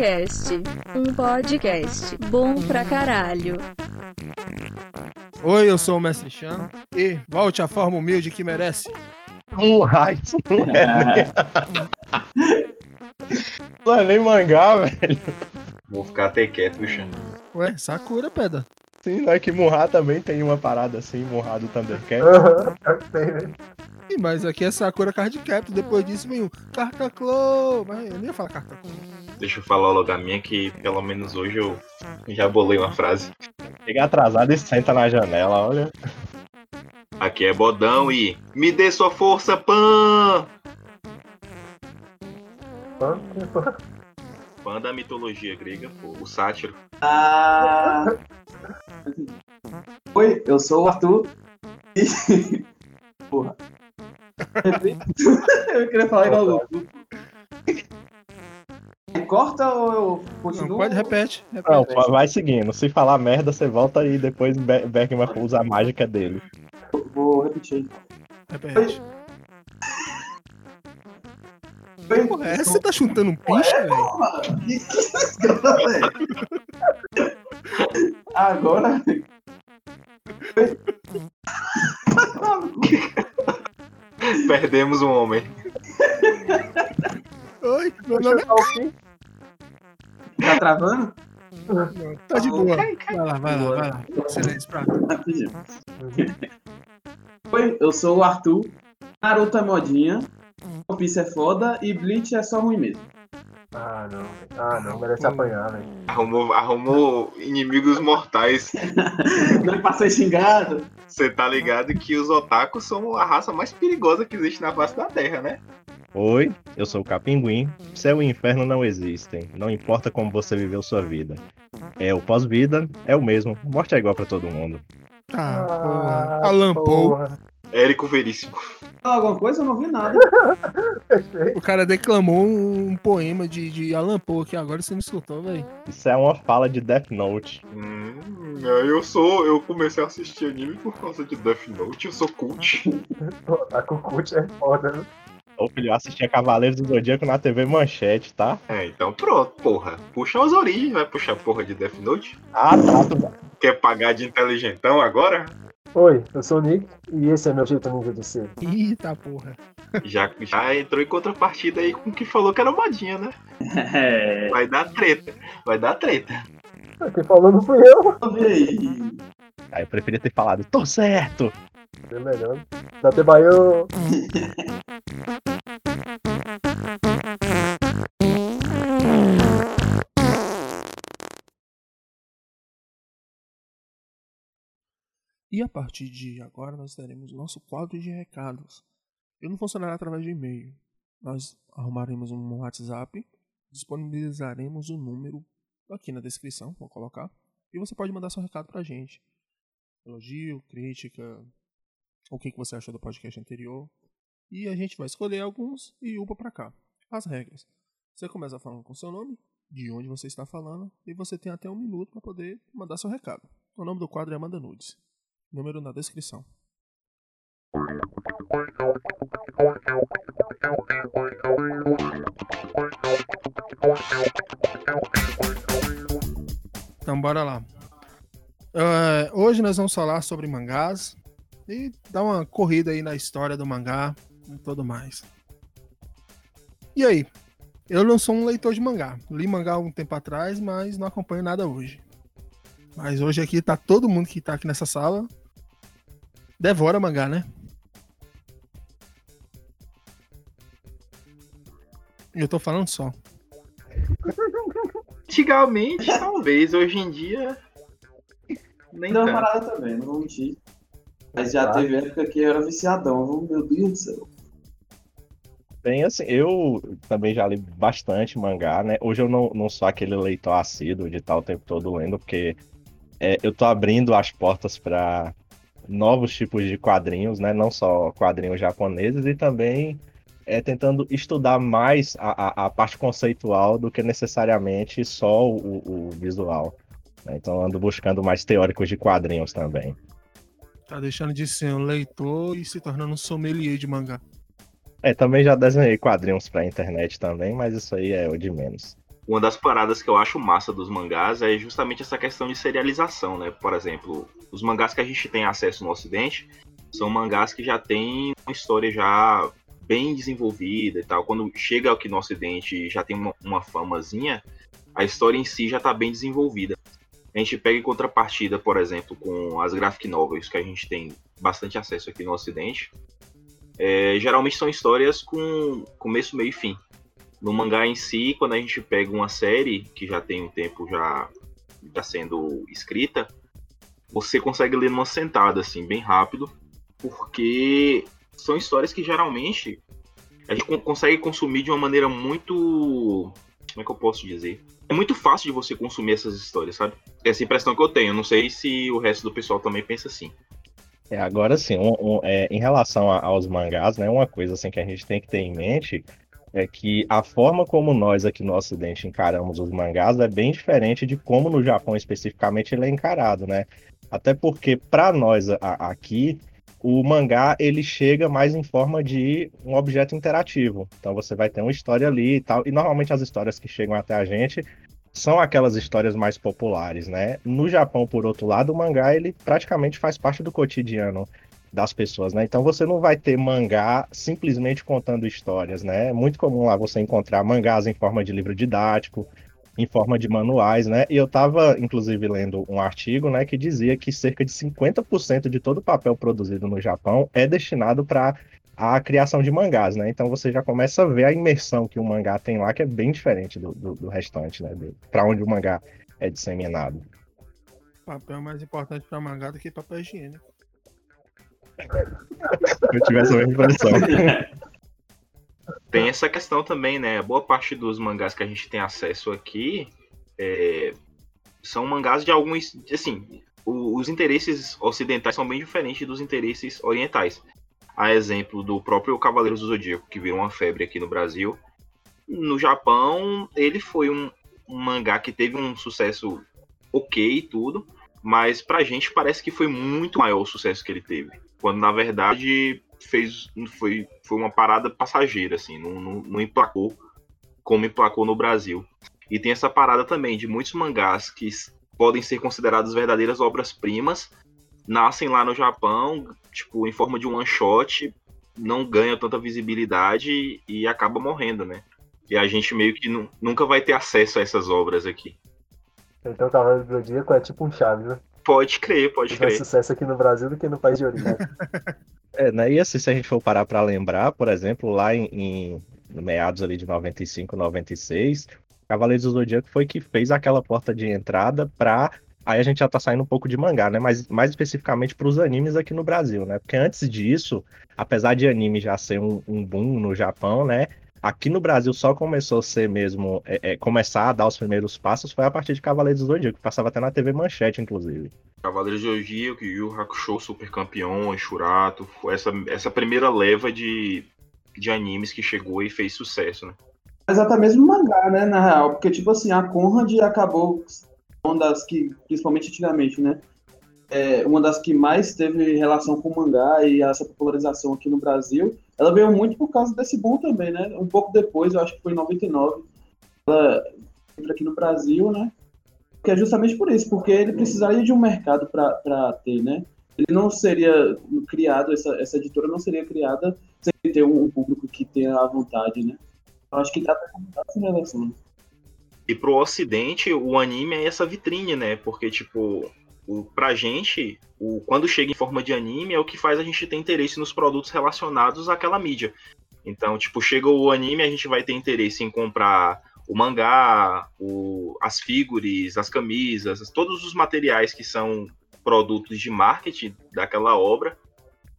Bolada Cast, um podcast bom pra caralho. Oi, eu sou o Mestre Chan e volte à forma humilde que merece. Um isso não é, não é nem mangá, velho. Vou ficar até quieto, Xan. Ué, Sakura, pedra. Sim, não é que Murra também tem uma parada assim, Murra do Thundercat. Aham, sei, né? Ih, Mas aqui é Sakura Card Captor, depois disso vem o Cartaclo. Mas eu nem ia falar Cartaclo. Deixa eu falar logo a minha que pelo menos hoje eu já bolei uma frase. Chega atrasado e senta na janela, olha. Aqui é Bodão e me dê sua força, Pan! Hã? Pan da mitologia grega, pô, o sátiro. Ah... Oi, eu sou o Arthur. E... Porra. eu queria falar igual o Goku. Corta ou eu Não, continuo? pode, repete. repete. Não, vai seguindo. Se falar merda, você volta e depois Be- Beckman usa a mágica dele. Vou repetir. repete. Oi, Porra, essa você tá chutando um que isso, velho? Agora. Perdemos um homem. Oi, meu nome Tá travando? é... Não, tá de boa. Vai lá, vai lá, vai lá. Silêncio, pra Rapidinho. Oi, eu sou o Arthur. Naruto é modinha. One Piece é foda e Bleach é só ruim mesmo. Ah, não. Ah, não. Merece apanhar, velho. Arrumou, arrumou inimigos mortais. Não passei xingado. Você tá ligado que os otakus são a raça mais perigosa que existe na face da Terra, né? Oi, eu sou o Capinguim. Céu e inferno não existem. Não importa como você viveu sua vida. É o pós-vida, é o mesmo. Morte é igual pra todo mundo. Ah, porra. Alan Paul. Érico Veríssimo. Alguma coisa? Eu não vi nada. O cara declamou um, um poema de, de Alan Poe aqui agora, você não escutou, velho? Isso é uma fala de Death Note. Hum, eu sou. Eu comecei a assistir anime por causa de Death Note, eu sou cult. A Cucute é foda, né? Ô filho, eu assistia Cavaleiros do Zodíaco na TV Manchete, tá? É, então pronto, porra. Puxa as origens, vai puxar porra de Death Note? Ah, tá. tu- Quer pagar de inteligentão agora? Oi, eu sou o Nick e esse é meu jeito ninja de ser. Eita porra. Já, já entrou em contrapartida aí com o que falou que era modinha, né? É. Vai dar treta. Vai dar treta. Quem falou não fui eu. Aí eu preferia ter falado, tô certo! É melhor. Da Tebaio. E a partir de agora nós teremos o nosso quadro de recados. Ele não funcionará através de e-mail. Nós arrumaremos um WhatsApp, disponibilizaremos o número aqui na descrição, vou colocar. E você pode mandar seu recado pra gente. Elogio, crítica, o que, que você achou do podcast anterior. E a gente vai escolher alguns e upa pra cá. As regras. Você começa falando com seu nome, de onde você está falando, e você tem até um minuto para poder mandar seu recado. O nome do quadro é Amanda Nudes. Número na descrição. Então bora lá. É, hoje nós vamos falar sobre mangás e dar uma corrida aí na história do mangá e tudo mais. E aí? Eu não sou um leitor de mangá. Li mangá há um tempo atrás, mas não acompanho nada hoje. Mas hoje aqui tá todo mundo que tá aqui nessa sala devora mangá, né? Eu tô falando só. Antigamente, talvez. Hoje em dia. Nem tanto. parada também, não vou mentir. Mas já Tá. teve época que eu era viciadão, viu? meu Deus do céu. Bem, assim, eu também já li bastante mangá, né? Hoje eu não, não sou aquele leitor assíduo de estar o tempo todo lendo, porque é, eu tô abrindo as portas para novos tipos de quadrinhos, né? Não só quadrinhos japoneses, e também é, tentando estudar mais a, a, a parte conceitual do que necessariamente só o, o visual. né? Então ando buscando mais teóricos de quadrinhos também. Tá deixando de ser um leitor e se tornando um sommelier de mangá. É, também já desenhei quadrinhos pra internet também, mas isso aí é o de menos. Uma das paradas que eu acho massa dos mangás é justamente essa questão de serialização, né? Por exemplo, os mangás que a gente tem acesso no Ocidente são mangás que já tem uma história já bem desenvolvida e tal. Quando chega aqui no Ocidente já tem uma, uma famazinha, a história em si já está bem desenvolvida. A gente pega em contrapartida, por exemplo, com as graphic novels que a gente tem bastante acesso aqui no Ocidente. É, geralmente são histórias com começo, meio e fim. No mangá em si, quando a gente pega uma série que já tem um tempo já, já sendo escrita, você consegue ler numa sentada, assim, bem rápido, porque são histórias que geralmente a gente consegue consumir de uma maneira muito. Como é que eu posso dizer? É muito fácil de você consumir essas histórias, sabe? É essa impressão que eu tenho. Não sei se o resto do pessoal também pensa assim. É, agora sim, um, um, é, em relação a, aos mangás, né, uma coisa assim que a gente tem que ter em mente é que a forma como nós aqui no Ocidente encaramos os mangás é bem diferente de como no Japão especificamente ele é encarado, né? Até porque para nós a, aqui o mangá ele chega mais em forma de um objeto interativo. Então você vai ter uma história ali e tal. E normalmente as histórias que chegam até a gente são aquelas histórias mais populares, né? No Japão, por outro lado, o mangá ele praticamente faz parte do cotidiano das pessoas, né? Então você não vai ter mangá simplesmente contando histórias, né? É muito comum lá você encontrar mangás em forma de livro didático, em forma de manuais, né? E eu estava, inclusive, lendo um artigo, né, que dizia que cerca de 50% de todo o papel produzido no Japão é destinado para a criação de mangás, né? Então você já começa a ver a imersão que o mangá tem lá, que é bem diferente do, do, do restante, né? Para onde o mangá é disseminado. Papel mais importante para mangá do que papel higiênico. Eu tive essa mesma impressão. Tem essa questão também, né? Boa parte dos mangás que a gente tem acesso aqui é, são mangás de alguns. Assim, os interesses ocidentais são bem diferentes dos interesses orientais. A exemplo do próprio Cavaleiros do Zodíaco, que virou uma febre aqui no Brasil. No Japão, ele foi um, um mangá que teve um sucesso ok e tudo, mas pra gente parece que foi muito maior o sucesso que ele teve. Quando na verdade fez foi, foi uma parada passageira, assim, não, não, não emplacou como emplacou no Brasil. E tem essa parada também de muitos mangás que podem ser considerados verdadeiras obras-primas, nascem lá no Japão, tipo, em forma de um one shot, não ganha tanta visibilidade e acaba morrendo, né? E a gente meio que nunca vai ter acesso a essas obras aqui. Então o Cavaleiro do Zodíaco é tipo um Chaves, né? Pode crer, pode crer. Mais sucesso aqui no Brasil do que no país de origem. é, né? E assim, se a gente for parar para lembrar, por exemplo, lá em, em meados ali de 95, 96, Cavaleiros do Zodíaco foi que fez aquela porta de entrada para Aí a gente já tá saindo um pouco de mangá, né? Mas mais especificamente para os animes aqui no Brasil, né? Porque antes disso, apesar de anime já ser um, um boom no Japão, né? Aqui no Brasil só começou a ser mesmo, é, é, começar a dar os primeiros passos foi a partir de Cavaleiros do Zodíaco, que passava até na TV Manchete, inclusive. Cavaleiros do Zodíaco, Yu Hakusho, Super Campeão, Shurato, foi essa, essa primeira leva de, de animes que chegou e fez sucesso, né? Mas até mesmo mangá, né, na real, porque tipo assim, a Conrad acabou uma das que, principalmente antigamente, né, é uma das que mais teve relação com o mangá e essa popularização aqui no Brasil, ela veio muito por causa desse boom também, né? Um pouco depois, eu acho que foi em 99, ela entra aqui no Brasil, né? Que é justamente por isso, porque ele precisaria de um mercado para ter, né? Ele não seria criado, essa, essa editora não seria criada sem ter um, público que tenha a vontade, né? Eu acho que dá para essa relação. E pro ocidente, o anime é essa vitrine, né? Porque, tipo, o, pra gente, o, quando chega em forma de anime, é o que faz a gente ter interesse nos produtos relacionados àquela mídia. Então, tipo, chega o anime, a gente vai ter interesse em comprar o mangá, o, as figuras, as camisas, todos os materiais que são produtos de marketing daquela obra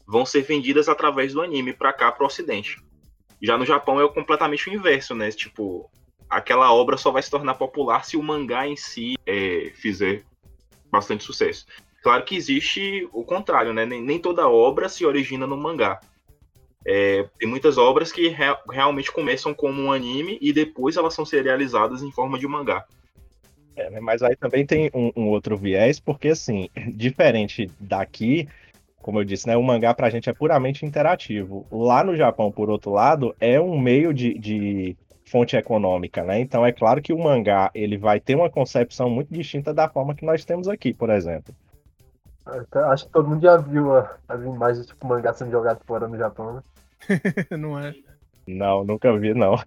vão ser vendidas através do anime para cá, para o ocidente. Já no Japão é completamente o inverso, né? Tipo, aquela obra só vai se tornar popular se o mangá em si é, fizer bastante sucesso. Claro que existe o contrário, né? Nem, nem toda obra se origina no mangá. É, tem muitas obras que re realmente começam como um anime e depois elas são serializadas em forma de mangá. É, né? mas aí também tem um, um, outro viés, porque assim, diferente daqui, como eu disse, né, o mangá pra gente é puramente interativo. Lá no Japão, por outro lado, é um meio de, de fonte econômica, né? Então é claro que o mangá ele vai ter uma concepção muito distinta da forma que nós temos aqui, por exemplo. Acho que todo mundo já viu as imagens tipo mangá sendo jogado fora no Japão, né? Não é? Não, nunca vi, não.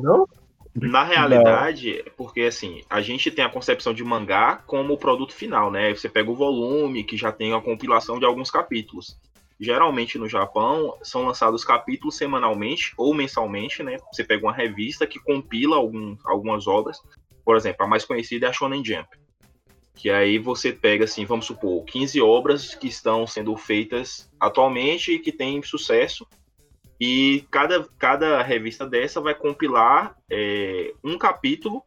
Não? Na realidade, porque assim, a gente tem a concepção de mangá como o produto final, né? Você pega o volume, que já tem a compilação de alguns capítulos. Geralmente no Japão são lançados capítulos semanalmente ou mensalmente, né? Você pega uma revista que compila algum, algumas obras. Por exemplo, a mais conhecida é a Shonen Jump. Que aí você pega, assim, vamos supor, 15 obras que estão sendo feitas atualmente e que têm sucesso. E cada, cada revista dessa vai compilar é, um capítulo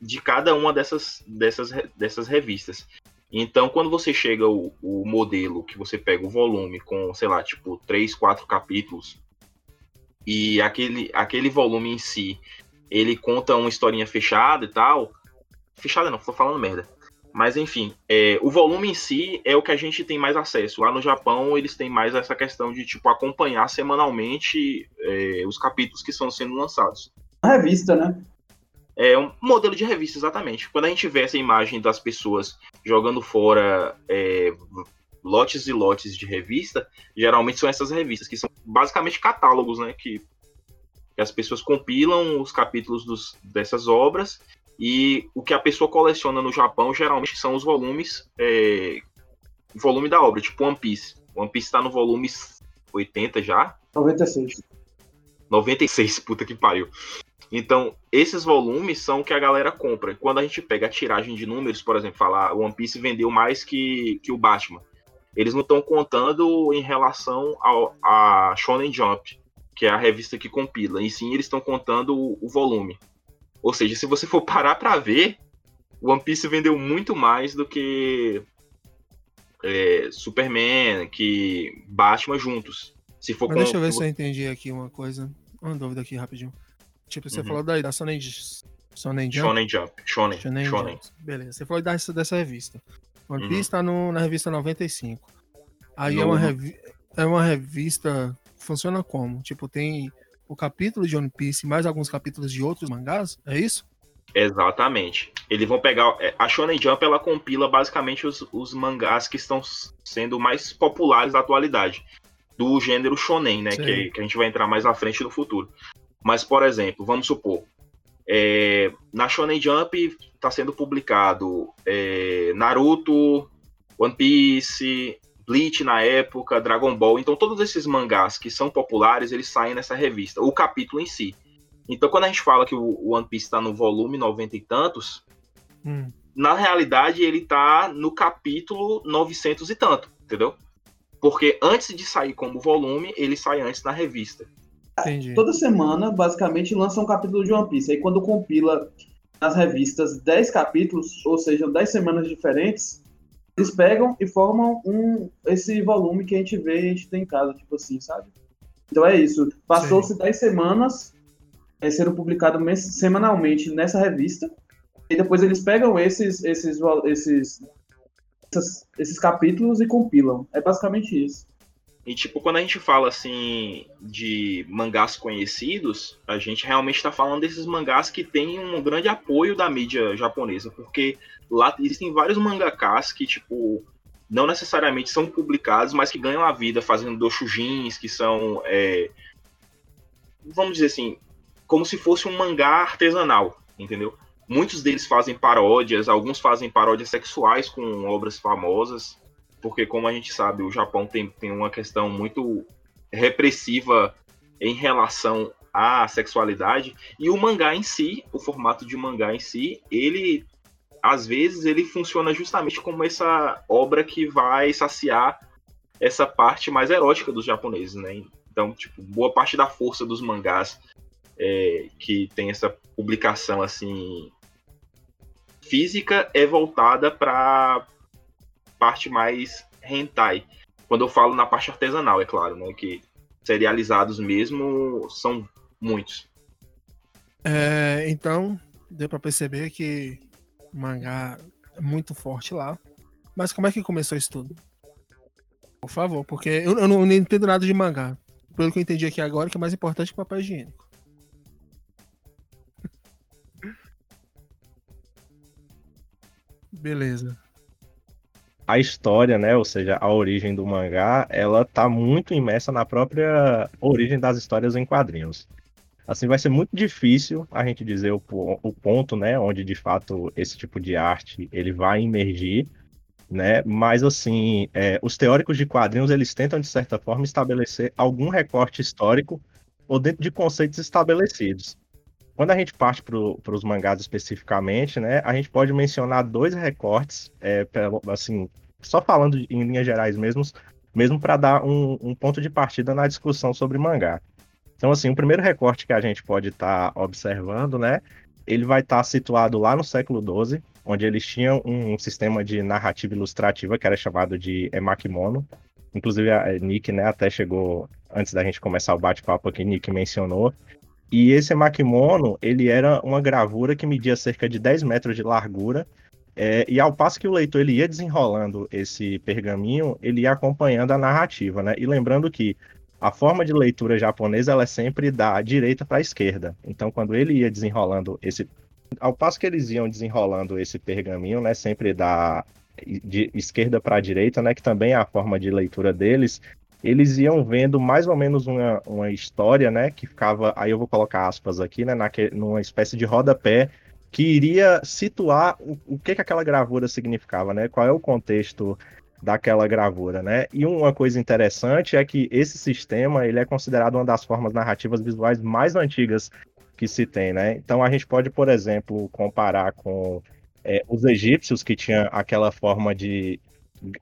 de cada uma dessas, dessas, dessas revistas. Então, quando você chega o, o modelo, que você pega o volume com, sei lá, tipo, três, quatro capítulos, e aquele, aquele volume em si, ele conta uma historinha fechada e tal. Fechada não, tô falando merda. Mas enfim, é, o volume em si é o que a gente tem mais acesso. Lá no Japão, eles têm mais essa questão de tipo acompanhar semanalmente é, os capítulos que estão sendo lançados. Uma revista, né? É um modelo de revista, exatamente. Quando a gente vê essa imagem das pessoas jogando fora é, lotes e lotes de revista, geralmente são essas revistas, que são basicamente catálogos, né? Que, que as pessoas compilam os capítulos dos, dessas obras e o que a pessoa coleciona no Japão geralmente são os volumes, é, volume da obra, tipo One Piece. One Piece tá no volume 80 já, 96. 96, puta que pariu. Então, esses volumes são o que a galera compra. Quando a gente pega a tiragem de números, por exemplo, falar o One Piece vendeu mais que, que o Batman. Eles não estão contando em relação ao, a Shonen Jump, que é a revista que compila. E sim, eles estão contando o, o volume. Ou seja, se você for parar pra ver, o One Piece vendeu muito mais do que é, Superman, que Batman juntos. Se for Mas com- deixa eu ver se eu entendi aqui uma coisa. Uma dúvida aqui rapidinho. Tipo, você Uhum. falou daí da Shonen, Shonen Jump. Shonen Jump. Shonen. Shonen Shonen. Jump. Beleza. Você falou dessa, dessa revista. One Uhum. Piece tá no, na revista 95. Aí é, uma revi é uma revista. Funciona como? Tipo, tem o capítulo de One Piece mais alguns capítulos de outros mangás? É isso? Exatamente. Eles vão pegar. é, A Shonen Jump ela compila basicamente os, os mangás que estão sendo mais populares da atualidade. Do gênero shonen, né? Que, que a gente vai entrar mais à frente no futuro. Mas, por exemplo, vamos supor. é, na Shonen Jump está sendo publicado é, Naruto, One Piece, Bleach na época, Dragon Ball. Então, todos esses mangás que são populares, eles saem nessa revista. O capítulo em si. Então, quando a gente fala que o One Piece está no volume 90 e tantos, Hum. na realidade ele tá no capítulo 900 e tanto, entendeu? Porque antes de sair como volume, ele sai antes na revista. Entendi. Toda semana, basicamente, lança um capítulo de One Piece. Aí quando compila nas revistas 10 capítulos, ou seja, 10 semanas diferentes, eles pegam e formam um, esse volume que a gente vê e a gente tem em casa, tipo assim, sabe? Então é isso. Passou-se 10 semanas é, sendo publicado semanalmente nessa revista. E depois eles pegam esses, esses, esses, essas- esses capítulos e compilam. É basicamente isso. E tipo, quando a gente fala assim de mangás conhecidos, a gente realmente tá falando desses mangás que têm um grande apoio da mídia japonesa, porque lá existem vários mangakás que, tipo, não necessariamente são publicados, mas que ganham a vida fazendo doshujins, que são, é, vamos dizer assim, como se fosse um mangá artesanal, entendeu? Muitos deles fazem paródias, alguns fazem paródias sexuais com obras famosas, porque como a gente sabe, o Japão tem, tem uma questão muito repressiva em relação à sexualidade, e o mangá em si, o formato de mangá em si, ele às vezes ele funciona justamente como essa obra que vai saciar essa parte mais erótica dos japoneses, né? Então, tipo, boa parte da força dos mangás é, que tem essa publicação assim física é voltada para parte mais hentai. Quando eu falo na parte artesanal, é claro, né? Que serializados mesmo são muitos. É, então, deu para perceber que o mangá é muito forte lá. Mas como é que começou isso tudo? Por favor, porque eu, eu, não, eu não entendo nada de mangá. Pelo que eu entendi aqui agora, que é mais importante é que papel higiênico. Beleza a história, né, ou seja, a origem do mangá, ela tá muito imersa na própria origem das histórias em quadrinhos. Assim, vai ser muito difícil a gente dizer o, o ponto, né, onde de fato esse tipo de arte ele vai emergir, né, mas assim, é, os teóricos de quadrinhos, eles tentam de certa forma estabelecer algum recorte histórico ou dentro de conceitos estabelecidos. Quando a gente parte para os mangás especificamente, né, a gente pode mencionar dois recortes, é, pelo- assim, só falando em linhas gerais mesmo, mesmo para dar um, um ponto de partida na discussão sobre mangá. Então, assim, o primeiro recorte que a gente pode estar observando, né, ele vai estar situado lá no século XII, onde eles tinham um sistema de narrativa ilustrativa que era chamado de emakimono. Inclusive, a Nick, né, até chegou, antes da gente começar o bate-papo aqui, Nick mencionou, e esse emakimono, ele era uma gravura que media cerca de 10 metros de largura, é, e ao passo que o leitor ele ia desenrolando esse pergaminho, ele ia acompanhando a narrativa, né? E lembrando que a forma de leitura japonesa ela é sempre da direita para a esquerda. Então, quando ele ia desenrolando esse, ao passo que eles iam desenrolando esse pergaminho, né, sempre da de esquerda para a direita, né, que também é a forma de leitura deles, eles iam vendo mais ou menos uma, uma história, né, que ficava, aí eu vou colocar aspas aqui, né, naque, numa espécie de rodapé que iria situar o, o que, que aquela gravura significava, né, qual é o contexto daquela gravura, né? E uma coisa interessante é que esse sistema ele é considerado uma das formas narrativas visuais mais antigas que se tem, né? Então a gente pode, por exemplo, comparar com é, os egípcios que tinham aquela forma de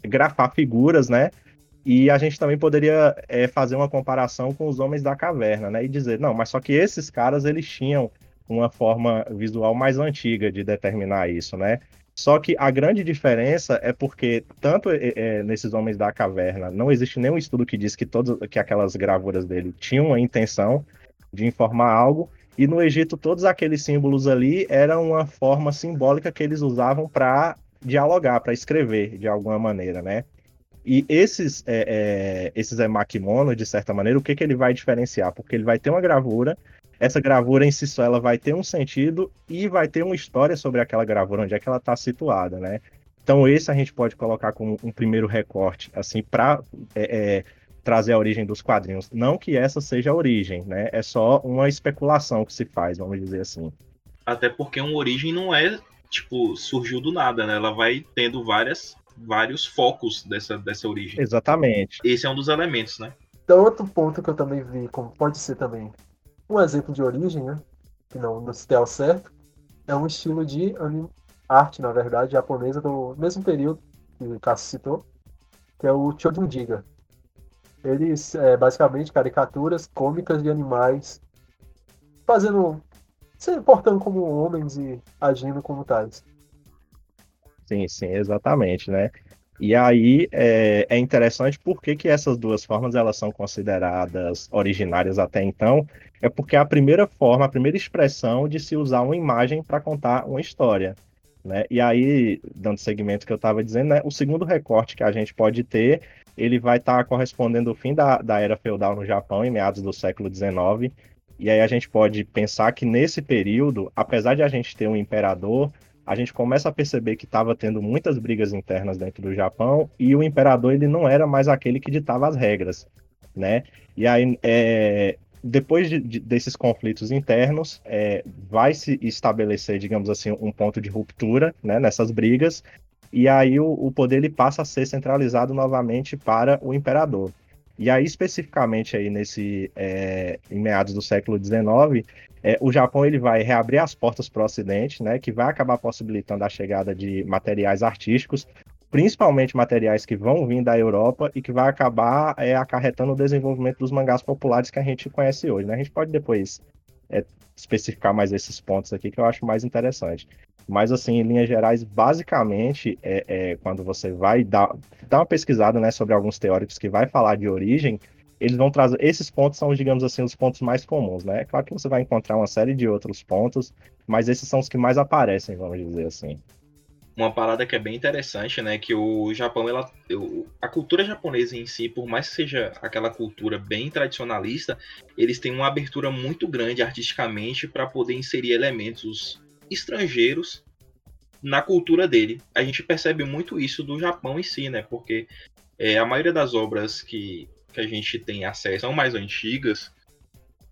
grafar figuras, né? E a gente também poderia é, fazer uma comparação com os homens da caverna, né? E dizer, não, mas só que esses caras eles tinham uma forma visual mais antiga de determinar isso, né? Só que a grande diferença é porque, tanto é, nesses Homens da Caverna, não existe nenhum estudo que diz que, todos, que aquelas gravuras dele tinham a intenção de informar algo, e no Egito todos aqueles símbolos ali eram uma forma simbólica que eles usavam para dialogar, para escrever de alguma maneira, né? E esses, é, é, esses emakimono, de certa maneira, o que, que ele vai diferenciar? Porque ele vai ter uma gravura essa gravura em si só ela vai ter um sentido e vai ter uma história sobre aquela gravura, onde é que ela está situada, né? Então esse a gente pode colocar como um primeiro recorte, assim, para é, é, trazer a origem dos quadrinhos. Não que essa seja a origem, né? É só uma especulação que se faz, vamos dizer assim. Até porque uma origem não é, tipo, surgiu do nada, né? Ela vai tendo várias, vários focos dessa, dessa origem. Exatamente. Esse é um dos elementos, né? Então, outro ponto que eu também vi, como pode ser também um exemplo de origem, né? Que não, não se ao certo, é um estilo de anime, arte, na verdade, japonesa do mesmo período que o Cássio citou, que é o Chojunjiga. Eles, é, basicamente, caricaturas cômicas de animais fazendo, se portando como homens e agindo como tais. Sim, sim, exatamente, né? E aí é, é interessante porque que essas duas formas elas são consideradas originárias até então, é porque é a primeira forma, a primeira expressão de se usar uma imagem para contar uma história. Né? E aí, dando seguimento que eu estava dizendo, né, o segundo recorte que a gente pode ter, ele vai estar tá correspondendo ao fim da, da era feudal no Japão, em meados do século XIX. E aí a gente pode pensar que nesse período, apesar de a gente ter um imperador, a gente começa a perceber que estava tendo muitas brigas internas dentro do Japão e o imperador ele não era mais aquele que ditava as regras, né? E aí, é, depois de, de, desses conflitos internos, é, vai se estabelecer, digamos assim, um ponto de ruptura né, nessas brigas e aí o, o poder ele passa a ser centralizado novamente para o imperador. E aí, especificamente aí nesse, é, em meados do século XIX, é, o Japão ele vai reabrir as portas para o Ocidente, né, que vai acabar possibilitando a chegada de materiais artísticos, principalmente materiais que vão vir da Europa e que vai acabar é, acarretando o desenvolvimento dos mangás populares que a gente conhece hoje. Né? A gente pode depois é, especificar mais esses pontos aqui que eu acho mais interessante. Mas, assim, em linhas gerais, basicamente, é, é, quando você vai dar, dar uma pesquisada né, sobre alguns teóricos que vai falar de origem, eles vão trazer. Esses pontos são, digamos assim, os pontos mais comuns, né? É claro que você vai encontrar uma série de outros pontos, mas esses são os que mais aparecem, vamos dizer assim. Uma parada que é bem interessante, né? Que o Japão, ela, a cultura japonesa em si, por mais que seja aquela cultura bem tradicionalista, eles têm uma abertura muito grande artisticamente para poder inserir elementos estrangeiros na cultura dele. A gente percebe muito isso do Japão em si, né? Porque é, a maioria das obras que, que a gente tem acesso são mais antigas,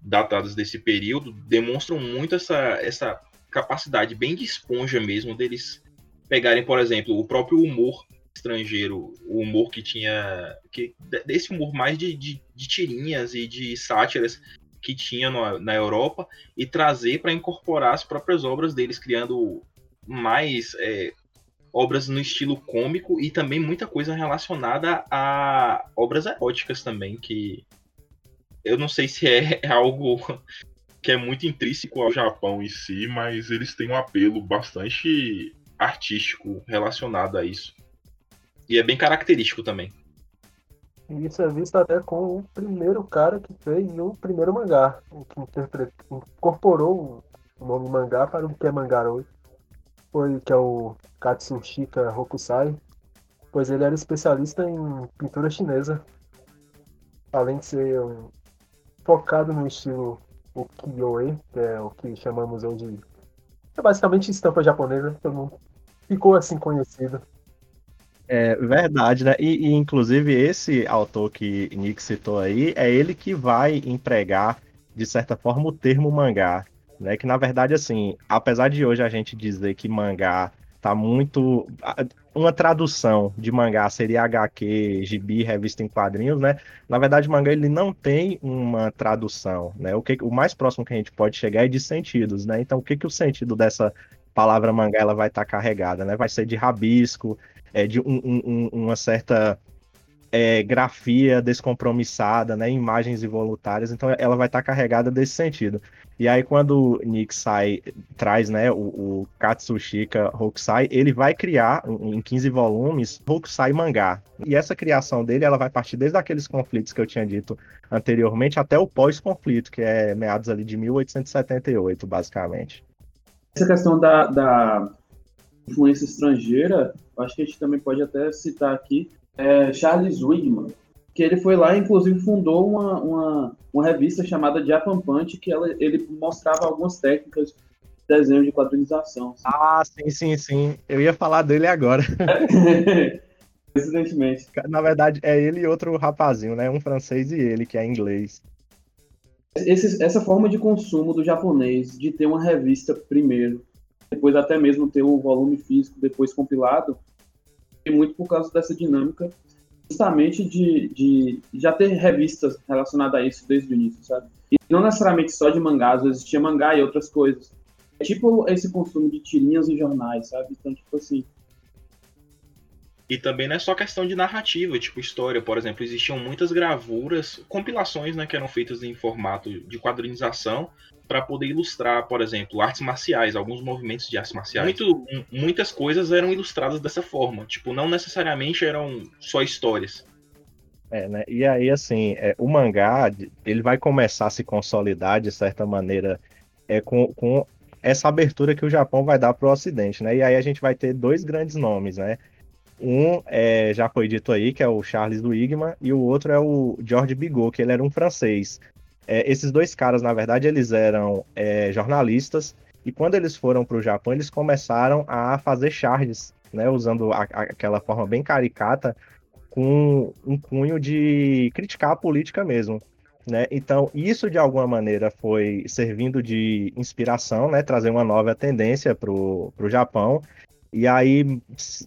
datadas desse período, demonstram muito essa, essa capacidade bem de esponja mesmo deles pegarem, por exemplo, o próprio humor estrangeiro, o humor que tinha. Que, desse humor mais de, de, de tirinhas e de sátiras que tinha no, na Europa e trazer para incorporar as próprias obras deles, criando mais é, obras no estilo cômico e também muita coisa relacionada a obras eróticas também, que eu não sei se é algo que é muito intrínseco ao Japão em si, mas eles têm um apelo bastante artístico relacionado a isso. E é bem característico também. E isso é visto até com o primeiro cara que fez o primeiro mangá, que incorporou o nome mangá para o que é mangá hoje. Foi que é o Katsushika Hokusai, pois ele era especialista em pintura chinesa. Além de ser um, focado no estilo ukiyo-e, que é o que chamamos hoje de é basicamente estampa japonesa, todo mundo ficou assim conhecido. É verdade, né? E, e, inclusive esse autor que Nick citou aí é ele que vai empregar, de certa forma, o termo mangá. Né? Que na verdade, assim, apesar de hoje a gente dizer que mangá tá muito. Uma tradução de mangá seria HQ, gibi, revista em quadrinhos, né? Na verdade, mangá ele não tem uma tradução, né? O, que, o mais próximo que a gente pode chegar é de sentidos, né? Então, o que, que o sentido dessa palavra mangá ela vai estar tá carregada, né? Vai ser de rabisco, é, de um, um, uma certa é, grafia descompromissada, né? Imagens involuntárias, então ela vai estar tá carregada desse sentido. E aí, quando Nick sai, traz né, o, o Katsushika Hokusai, ele vai criar, em 15 volumes, Hokusai mangá. E essa criação dele, ela vai partir desde aqueles conflitos que eu tinha dito anteriormente, até o pós-conflito, que é meados ali de 1878, basicamente. Essa questão da, da influência estrangeira, acho que a gente também pode até citar aqui, é Charles Wigman, que ele foi lá e inclusive fundou uma, uma, uma revista chamada Japan Punch, que ela, ele mostrava algumas técnicas de desenho de quadrinização. Ah, sim, sim, sim. Eu ia falar dele agora. Coincidentemente. Na verdade, é ele e outro rapazinho, né? Um francês e ele, que é inglês. Esse, essa forma de consumo do japonês, de ter uma revista primeiro, depois até mesmo ter o volume físico depois compilado, é muito por causa dessa dinâmica justamente de, de já ter revistas relacionadas a isso desde o início, sabe? E não necessariamente só de mangás, tinha mangá e outras coisas. É tipo esse consumo de tirinhas em jornais, sabe? Então, tipo assim. E também não é só questão de narrativa, tipo história, por exemplo, existiam muitas gravuras, compilações, né, que eram feitas em formato de quadrinização, para poder ilustrar, por exemplo, artes marciais, alguns movimentos de artes marciais. Muito, muitas coisas eram ilustradas dessa forma, tipo, não necessariamente eram só histórias. É, né? E aí, assim, é, o mangá, ele vai começar a se consolidar de certa maneira é, com, com essa abertura que o Japão vai dar para o Ocidente, né? E aí a gente vai ter dois grandes nomes, né? Um é, já foi dito aí, que é o Charles Duhigman, e o outro é o George Bigot, que ele era um francês. É, esses dois caras, na verdade, eles eram é, jornalistas e quando eles foram para o Japão, eles começaram a fazer charges, né, usando a, a, aquela forma bem caricata, com um cunho de criticar a política mesmo. Né? Então, isso de alguma maneira foi servindo de inspiração, né? trazer uma nova tendência para o Japão. E aí,